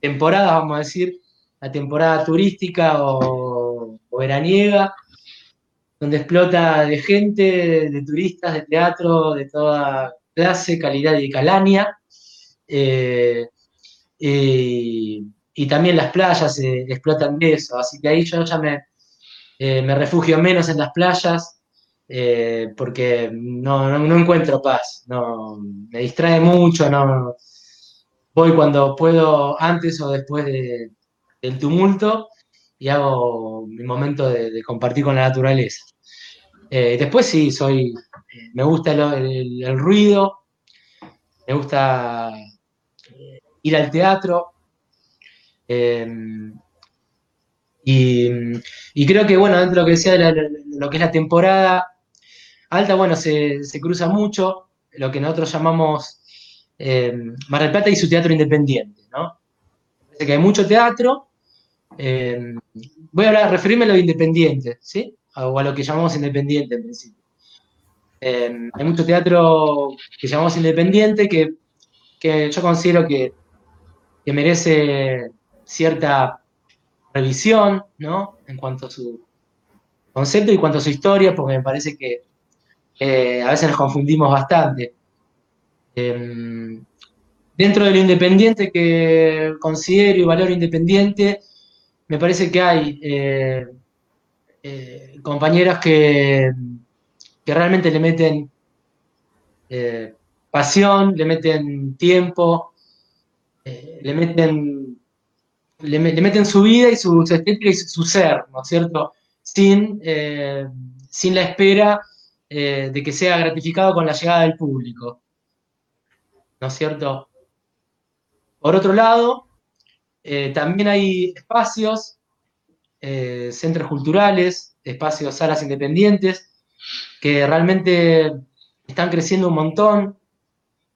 temporadas, vamos a decir, la temporada turística o, veraniega, donde explota de gente, de, turistas, de teatro, de toda clase, calidad y calaña. Eh, y, también las playas eh, explotan de eso, así que ahí yo ya me, me refugio menos en las playas eh, porque no, encuentro paz, no, me distrae mucho, no, voy cuando puedo, antes o después del tumulto, y hago mi momento de, compartir con la naturaleza. Eh, después sí, soy, me gusta el, ruido, me gusta eh, ir al teatro. Em, y, creo que, bueno, dentro de lo que decía de lo que es la temporada alta, bueno, se, cruza mucho lo que nosotros llamamos em, Mar del Plata y su teatro independiente, ¿no? Parece que hay mucho teatro, eh, voy a hablar, referirme a lo independiente, ¿sí? O a lo que llamamos independiente en principio. Eh, hay mucho teatro que llamamos independiente que, yo considero que, merece cierta revisión, ¿no? En cuanto a su concepto y cuanto a su historia, porque me parece que a veces nos confundimos bastante. Eh, dentro de lo independiente que considero y valor independiente, me parece que hay eh, eh, compañeras que, realmente le meten eh, pasión, le meten tiempo, le meten le, meten su vida y su, estética y su, ser, ¿no es cierto? Sin, sin la espera de que sea gratificado con la llegada del público. ¿No es cierto? Por otro lado, eh, también hay espacios, eh, centros culturales, espacios, salas independientes, que realmente están creciendo un montón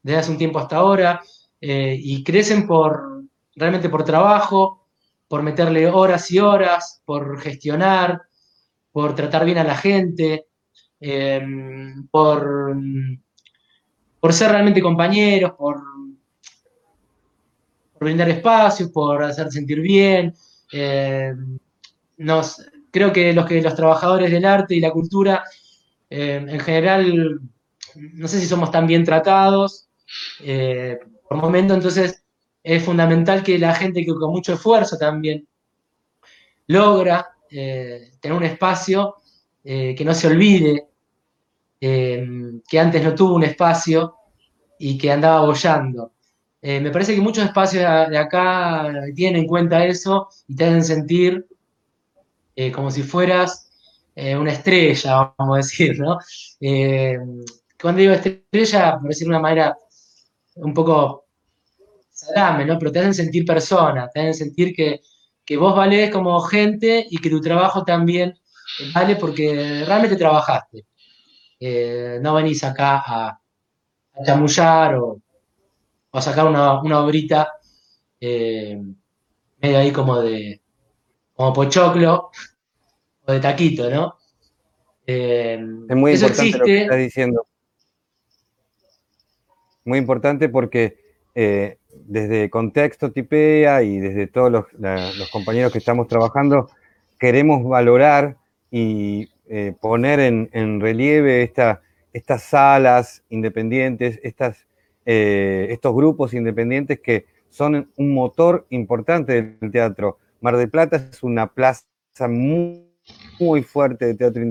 desde hace un tiempo hasta ahora eh, y crecen por realmente por trabajo, por meterle horas y horas, por gestionar, por tratar bien a la gente, por, por ser realmente compañeros, por brindar espacios, por hacer sentir bien. Eh, nos, creo que los, que los trabajadores del arte y la cultura, eh, en general, no sé si somos tan bien tratados eh, por momento, entonces es fundamental que la gente que con mucho esfuerzo también logra tener un espacio que no se olvide que antes no tuvo un espacio y que andaba bollando. Eh, me parece que muchos espacios de acá tienen en cuenta eso y te hacen sentir eh, como si fueras eh, una estrella, vamos a decir, ¿no? cuando digo estrella, por decir de una manera un poco salame, ¿no? Pero te hacen sentir persona, te hacen sentir que, vos valés como gente y que tu trabajo también vale porque realmente trabajaste. no venís acá a, a chamullar o o sacar una, una obrita eh, medio ahí como de como pochoclo o de taquito, ¿no? Eh, es muy importante lo que estás diciendo. Muy importante porque eh, desde Contexto Tipea y desde todos los, compañeros que estamos trabajando, queremos valorar y poner en, en relieve esta, estas salas independientes, estas eh, estos grupos independientes que son un motor importante del teatro. Mar del Plata es una plaza muy, fuerte de teatro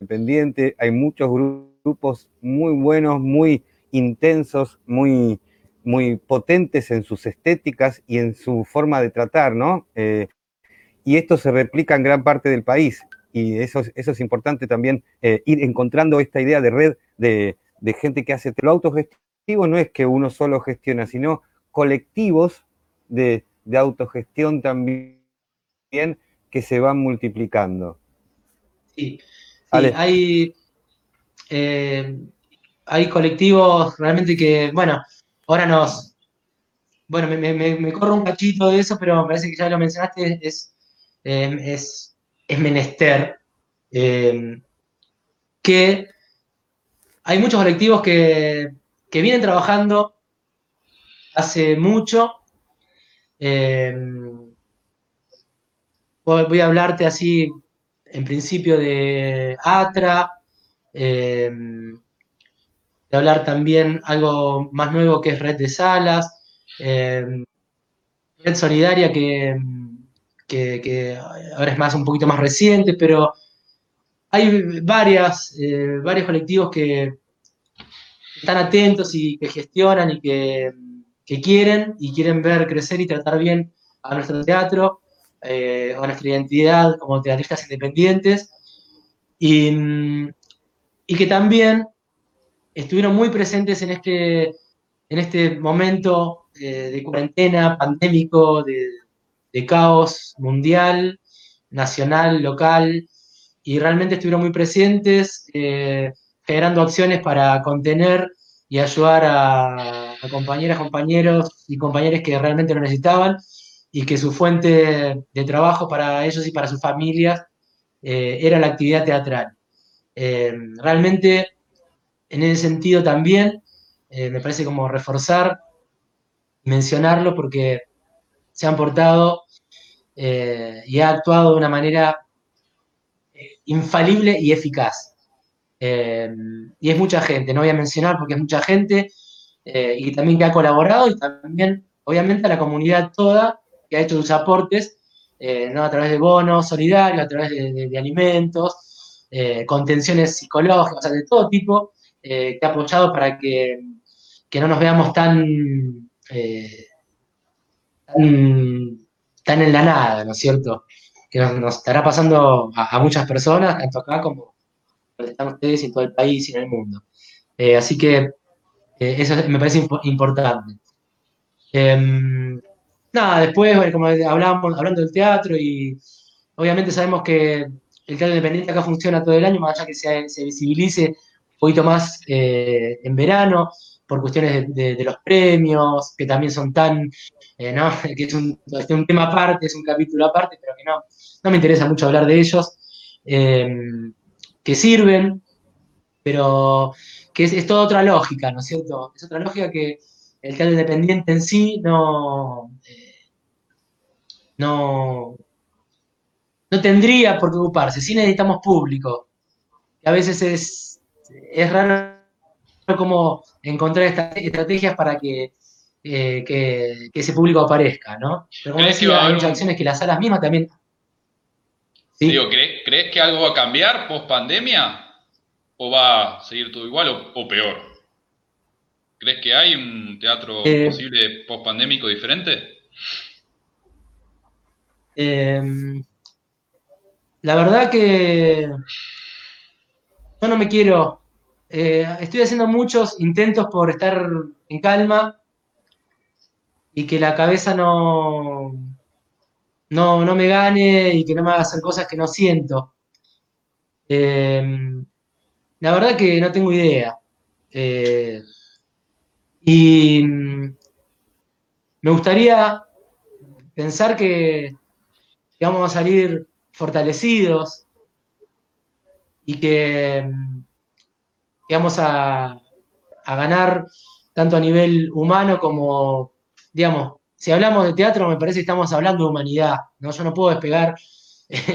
independiente. Hay muchos grupos muy buenos, muy intensos, muy, muy potentes en sus estéticas y en su forma de tratar, ¿no? Eh, y esto se replica en gran parte del país. Y eso, eso es importante también, eh, ir encontrando esta idea de red de, gente que hace lo autogestivo, no es que uno solo gestiona, sino colectivos de, autogestión también que se van multiplicando. Sí, hay, eh, hay colectivos realmente que, bueno, ahora nos, bueno, me, me, corro un cachito de eso, pero me parece que ya lo mencionaste, es Em, es, menester em, que hay muchos colectivos que, vienen trabajando hace mucho. Em, voy a hablarte así, en principio, de ATRA, de hablar también algo más nuevo que es Red de Salas, Red Solidaria que que, ahora es más un poquito más reciente, pero hay varias, eh, varios colectivos que están atentos y que gestionan y que, quieren y quieren ver crecer y tratar bien a nuestro teatro, eh, a nuestra identidad como teatristas independientes y, y que también estuvieron muy presentes en este, en este momento eh, de cuarentena, pandémico, de, caos mundial, nacional, local, y realmente estuvieron muy presentes, eh, generando acciones para contener y ayudar a, compañeras, compañeros y compañeras que realmente lo necesitaban y que su fuente de trabajo para ellos y para sus familias eh, era la actividad teatral. realmente en ese sentido también, eh, me parece como reforzar, mencionarlo porque se han portado eh, y ha actuado de una manera eh, infalible y eficaz. y es mucha gente, no voy a mencionar porque es mucha gente y también que ha colaborado y también, obviamente, a la comunidad toda que ha hecho sus aportes, ¿no? a través de bonos solidarios, a través de, alimentos, contenciones psicológicas, de todo tipo, eh, que ha apoyado para que, no nos veamos eh, tan, en la nada, ¿no es cierto? Que nos, estará pasando a, muchas personas, tanto acá como donde están ustedes y en todo el país y en el mundo. Eh, así que eso me parece importante. Em, nada, después, como hablábamos, hablando del teatro y obviamente sabemos que el teatro independiente acá funciona todo el año, más allá que se, visibilice poquito más eh, en verano, por cuestiones de, los premios, que también son tan, eh, ¿no? <laughs> que es un, tema aparte, es un capítulo aparte, pero que no, no me interesa mucho hablar de ellos, em, que sirven, pero que es, toda otra lógica, ¿no es cierto? Es otra lógica que el teatro independiente en sí no, eh, no, no tendría por qué ocuparse, sí necesitamos público, que a veces es es raro como encontrar estrategias para que, eh, ese público aparezca, ¿no? Pero como decía, hay muchas acciones que las salas mismas también... ¿crees, que algo va a cambiar post pandemia? ¿O va a seguir todo igual o, peor? ¿Crees que hay un teatro eh, posible post pandémico diferente? Em, la verdad que yo no me quiero eh, estoy haciendo muchos intentos por estar en calma y que la cabeza no, no, me gane y que no me haga hacer cosas que no siento. Eh, la verdad que no tengo idea. Eh, y me gustaría pensar que, vamos a salir fortalecidos y que que vamos a, ganar tanto a nivel humano como, digamos, si hablamos de teatro, me parece que estamos hablando de humanidad, ¿no? Yo no puedo despegar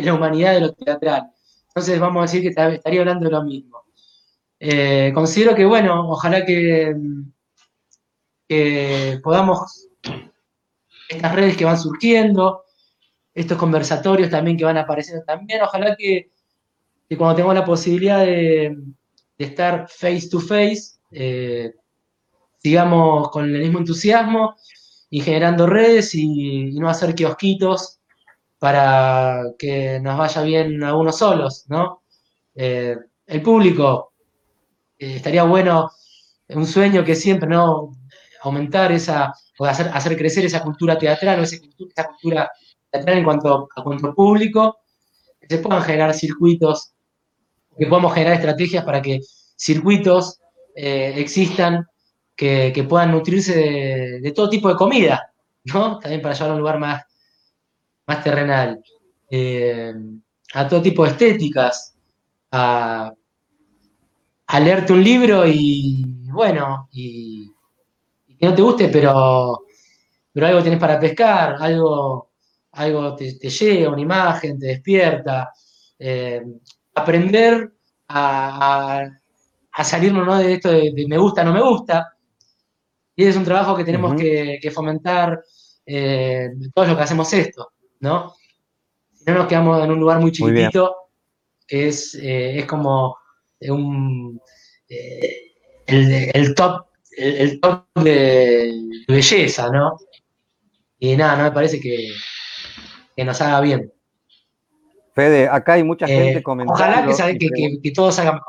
la humanidad de lo teatral. Entonces vamos a decir que estaría hablando de lo mismo. Eh, considero que, bueno, ojalá que, podamos, estas redes que van surgiendo, estos conversatorios también que van apareciendo también, ojalá que, cuando tengamos la posibilidad de, de estar face to face, eh, sigamos con el mismo entusiasmo y generando redes y, no hacer kiosquitos para que nos vaya bien a unos solos, ¿no? Eh, el público, eh, estaría bueno, un sueño que siempre, ¿no? Aumentar esa, o hacer, hacer crecer esa cultura teatral o esa cultura, teatral en cuanto a cuanto público, que se puedan generar circuitos que podamos generar estrategias para que circuitos eh, existan que, puedan nutrirse de, todo tipo de comida, ¿no? También para llevar a un lugar más, más terrenal. Eh, a todo tipo de estéticas, a, leerte un libro y, bueno, y, que no te guste, pero, pero algo tienes para pescar, algo, algo te, llega, una imagen, te despierta. Eh, aprender a, salirnos ¿no? de esto de, me gusta, no me gusta. Y es un trabajo que tenemos que, fomentar eh, todos los que hacemos esto, ¿no? Si no nos quedamos en un lugar muy chiquitito que es, eh, es como un, eh, el, top, el, top de belleza, ¿no? Y nada, no me parece que, nos haga bien. Fede, acá hay mucha gente comentando. Ojalá que, que, que todos hagan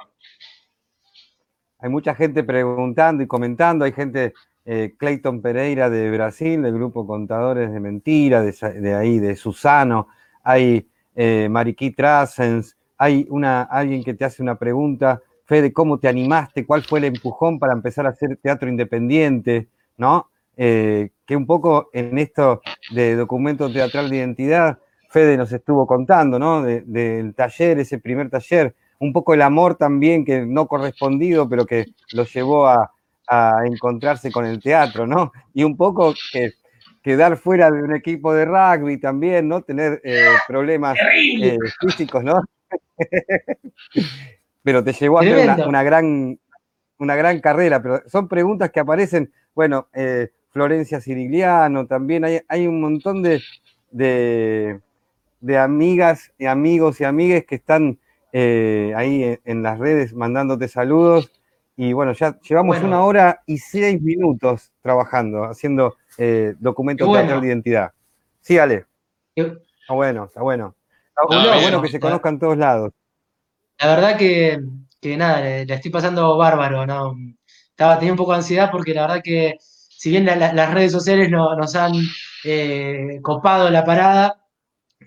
hay mucha gente preguntando y comentando, hay gente, eh, Clayton Pereira de Brasil, del grupo Contadores de Mentira, de, ahí, de Susano, hay eh, Mariquí Trasens, hay una, alguien que te hace una pregunta, Fede, ¿cómo te animaste? ¿Cuál fue el empujón para empezar a hacer teatro independiente? ¿No? Eh, que un poco en esto de documento teatral de identidad, Fede nos estuvo contando, ¿no? del taller, ese primer taller, un poco el amor también que no correspondido, pero que lo llevó a, encontrarse con el teatro, ¿no? Y un poco que quedar fuera de un equipo de rugby también, ¿no? Tener eh, problemas eh, físicos, ¿no? <laughs> pero te llevó a hacer una, gran, una gran carrera, pero son preguntas que aparecen, bueno, eh, Florencia Cirigliano también, hay, hay un montón de, de, de amigas y amigos y amigues que están ahí en, las redes mandándote saludos. Y bueno, ya llevamos una hora y seis minutos trabajando, haciendo eh, documentos de identidad. Sí, Ale. Está bueno, está bueno. Está bueno, que se conozcan todos lados. La verdad que, nada, le, estoy pasando bárbaro, ¿no? Estaba, tenía un poco de ansiedad porque la verdad que, si bien las redes sociales nos han eh, copado la parada,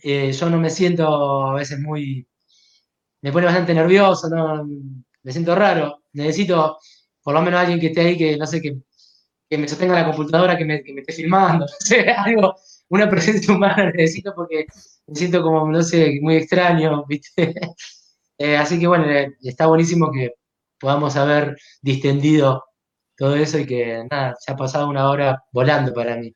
yo no me siento a veces muy, me pone bastante nervioso, ¿no? me siento raro. Necesito por lo menos alguien que esté ahí, que no sé, que, me sostenga la computadora, que me, esté filmando, <laughs> no sé, algo, una presencia humana <laughs> necesito porque me siento como, no sé, muy extraño, <laughs> ¿viste? Eh, así que bueno, está buenísimo que podamos haber distendido todo eso y que nada, se ha pasado una hora volando para mí.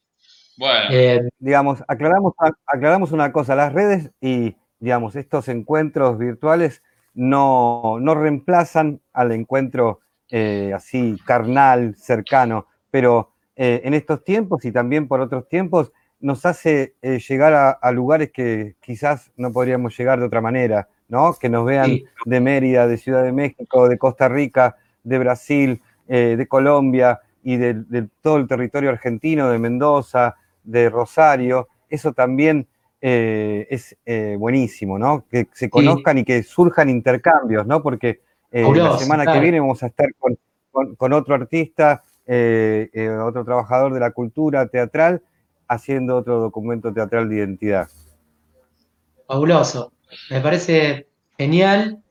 Bueno. Eh, digamos, aclaramos, aclaramos una cosa, las redes y digamos, estos encuentros virtuales no, reemplazan al encuentro eh, así carnal, cercano, pero eh, en estos tiempos y también por otros tiempos nos hace eh, llegar a, lugares que quizás no podríamos llegar de otra manera, ¿no? Que nos vean de Mérida, de Ciudad de México, de Costa Rica, de Brasil, de Colombia y de, todo el territorio argentino, de Mendoza, de Rosario. Eso también eh, es eh, buenísimo, ¿no? Que se conozcan y que surjan intercambios, ¿no? Porque eh, la semana que viene vamos a estar con, otro artista, otro trabajador de la cultura teatral, haciendo otro documento teatral de identidad. Fabuloso. Me parece genial.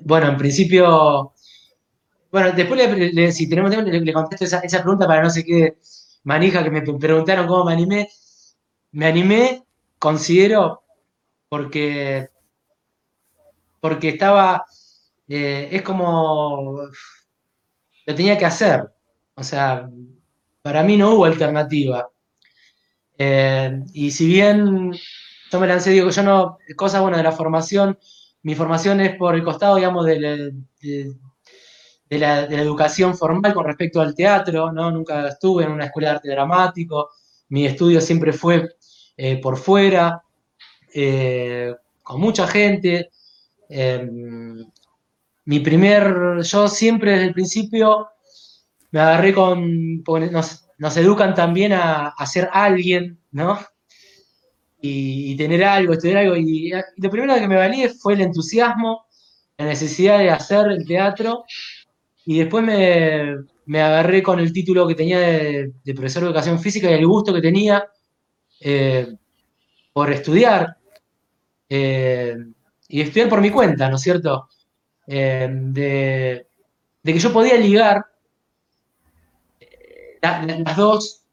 bueno, en principio, bueno, después le, si tenemos tiempo, le, contesto esa, esa, pregunta para no sé qué manija que me preguntaron cómo me animé me animé, considero, porque, porque estaba, eh, es como, lo tenía que hacer. O sea, para mí no hubo alternativa. Eh, y si bien yo me lancé, digo, yo no, cosas buenas de la formación, mi formación es por el costado, digamos, de, la, de, la, educación formal con respecto al teatro, ¿no? Nunca estuve en una escuela de arte dramático, mi estudio siempre fue eh, por fuera, eh, con mucha gente. Em, mi primer, yo siempre desde el principio me agarré con, nos, educan también a, ser alguien, ¿no? Y, tener algo, estudiar algo. Y, lo primero que me valí fue el entusiasmo, la necesidad de hacer el teatro. Y después me, agarré con el título que tenía de, profesor de educación física y el gusto que tenía eh, por estudiar eh, y estudiar por mi cuenta, ¿no es cierto? Eh, de, que yo podía ligar las dos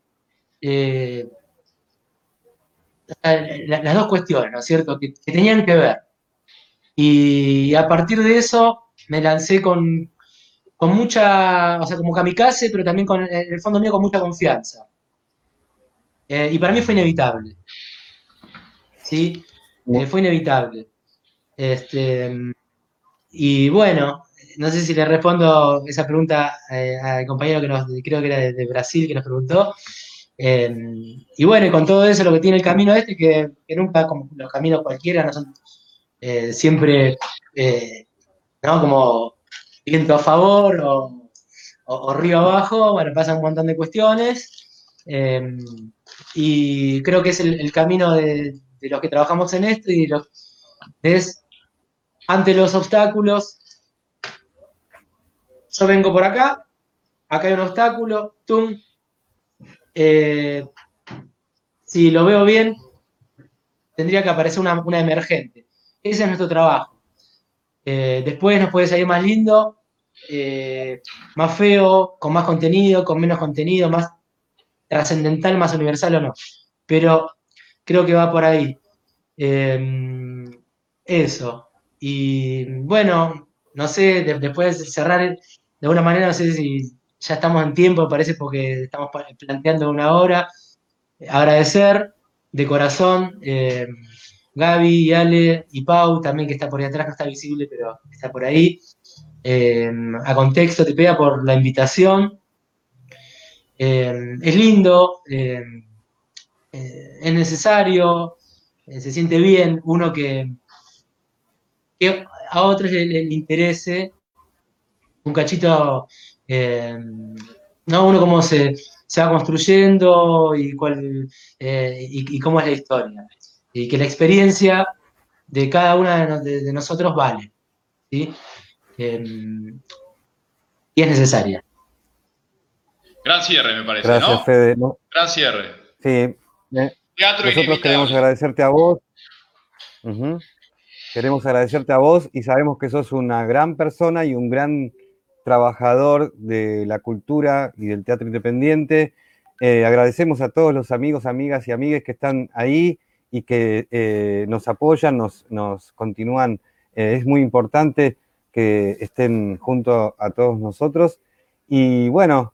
las dos cuestiones, ¿no es cierto? Que, tenían que ver. Y a partir de eso me lancé con, con mucha, o sea, como kamikaze, pero también con, el fondo mío con mucha confianza. Eh, y para mí fue inevitable. ¿Sí? Eh, fue inevitable. Este, y bueno, no sé si le respondo esa pregunta eh, al compañero que nos, creo que era de, Brasil, que nos preguntó. y bueno, y con todo eso, lo que tiene el camino este, que, nunca, como los caminos cualquiera, no son eh, siempre, ¿no? Como viento a favor o, río abajo, bueno, pasan un montón de cuestiones. Y creo que es el, camino de, los que trabajamos en esto y es ante los obstáculos. Yo vengo por acá, acá hay un obstáculo, tum. Eh, si lo veo bien, tendría que aparecer una, emergente. Ese es nuestro trabajo. Eh, después nos puede salir más lindo, eh, más feo, con más contenido, con menos contenido, más trascendental, más universal o no. Pero creo que va por ahí. Em, eso. Y bueno, no sé, después de cerrar de alguna manera, no sé si ya estamos en tiempo, parece, porque estamos planteando una hora. Agradecer de corazón, eh, Gaby, Ale y Pau, también que está por ahí atrás, no está visible, pero está por ahí. Eh, a contexto, te pega por la invitación. Eh, es lindo, es necesario, se siente bien uno que, a otros le, interese un cachito, no uno como se, se va construyendo y, cuál, eh, y, cómo es la historia. Y que la experiencia de cada una de, nosotros vale. ¿sí? Y es necesaria. Gran cierre, me parece, Gracias, ¿no? Fede. Gran cierre. Sí. Eh, nosotros queremos agradecerte a vos. Queremos agradecerte a vos y sabemos que sos una gran persona y un gran trabajador de la cultura y del teatro independiente. Eh, agradecemos a todos los amigos, amigas y amigues que están ahí y que eh, nos apoyan, nos, continúan. Eh, es muy importante que estén junto a todos nosotros. Y bueno,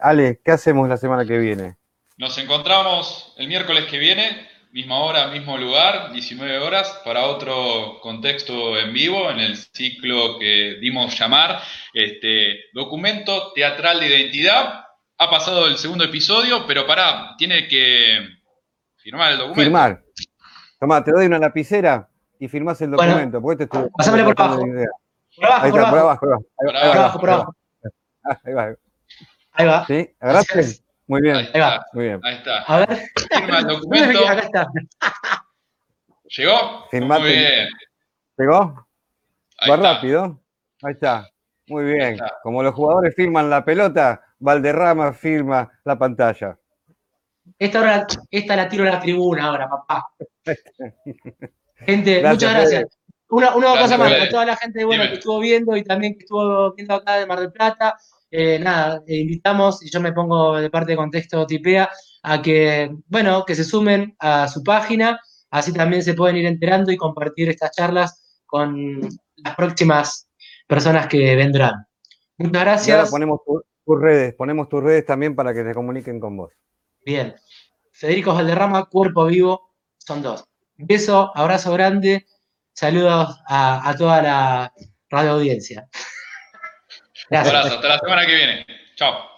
Ale, ¿qué hacemos la semana que viene? Nos encontramos el miércoles que viene misma hora, mismo lugar, 19 horas, para otro contexto en vivo, en el ciclo que dimos llamar este, Documento Teatral de Identidad. Ha pasado el segundo episodio, pero pará, tiene que firmar el documento. Firmar. Tomá, te doy una lapicera y firmás el documento. Bueno, te Pásamele por abajo. Por abajo, por abajo. Por abajo, por abajo. Ahí va. Ahí va. ¿Sí? ¿Agarraste? Muy bien. Ahí, va. Muy bien. Ahí está. A ver. Firma el <laughs> documento. Acá está. ¿Llegó? Firmate. Muy bien. ¿Llegó? va rápido. Ahí está. Muy bien. Como los jugadores firman la pelota, Valderrama firma la pantalla. Esta, esta la tiro a la tribuna ahora, papá. <laughs> Gente, muchas gracias. Una, una cosa más, a toda la gente bueno, que estuvo viendo y también que estuvo viendo acá de Mar del Plata, eh, nada, eh, invitamos, y yo me pongo de parte de Contexto Tipea, a que, bueno, que se sumen a su página, así también se pueden ir enterando y compartir estas charlas con las próximas personas que vendrán. Muchas gracias. ahora ponemos tus redes, ponemos tus redes también para que se comuniquen con vos. Bien. Federico Valderrama, Cuerpo Vivo, son dos. Un beso, abrazo grande, saludos a, a toda la radio audiencia. Un abrazo, hasta la semana que viene. Chao.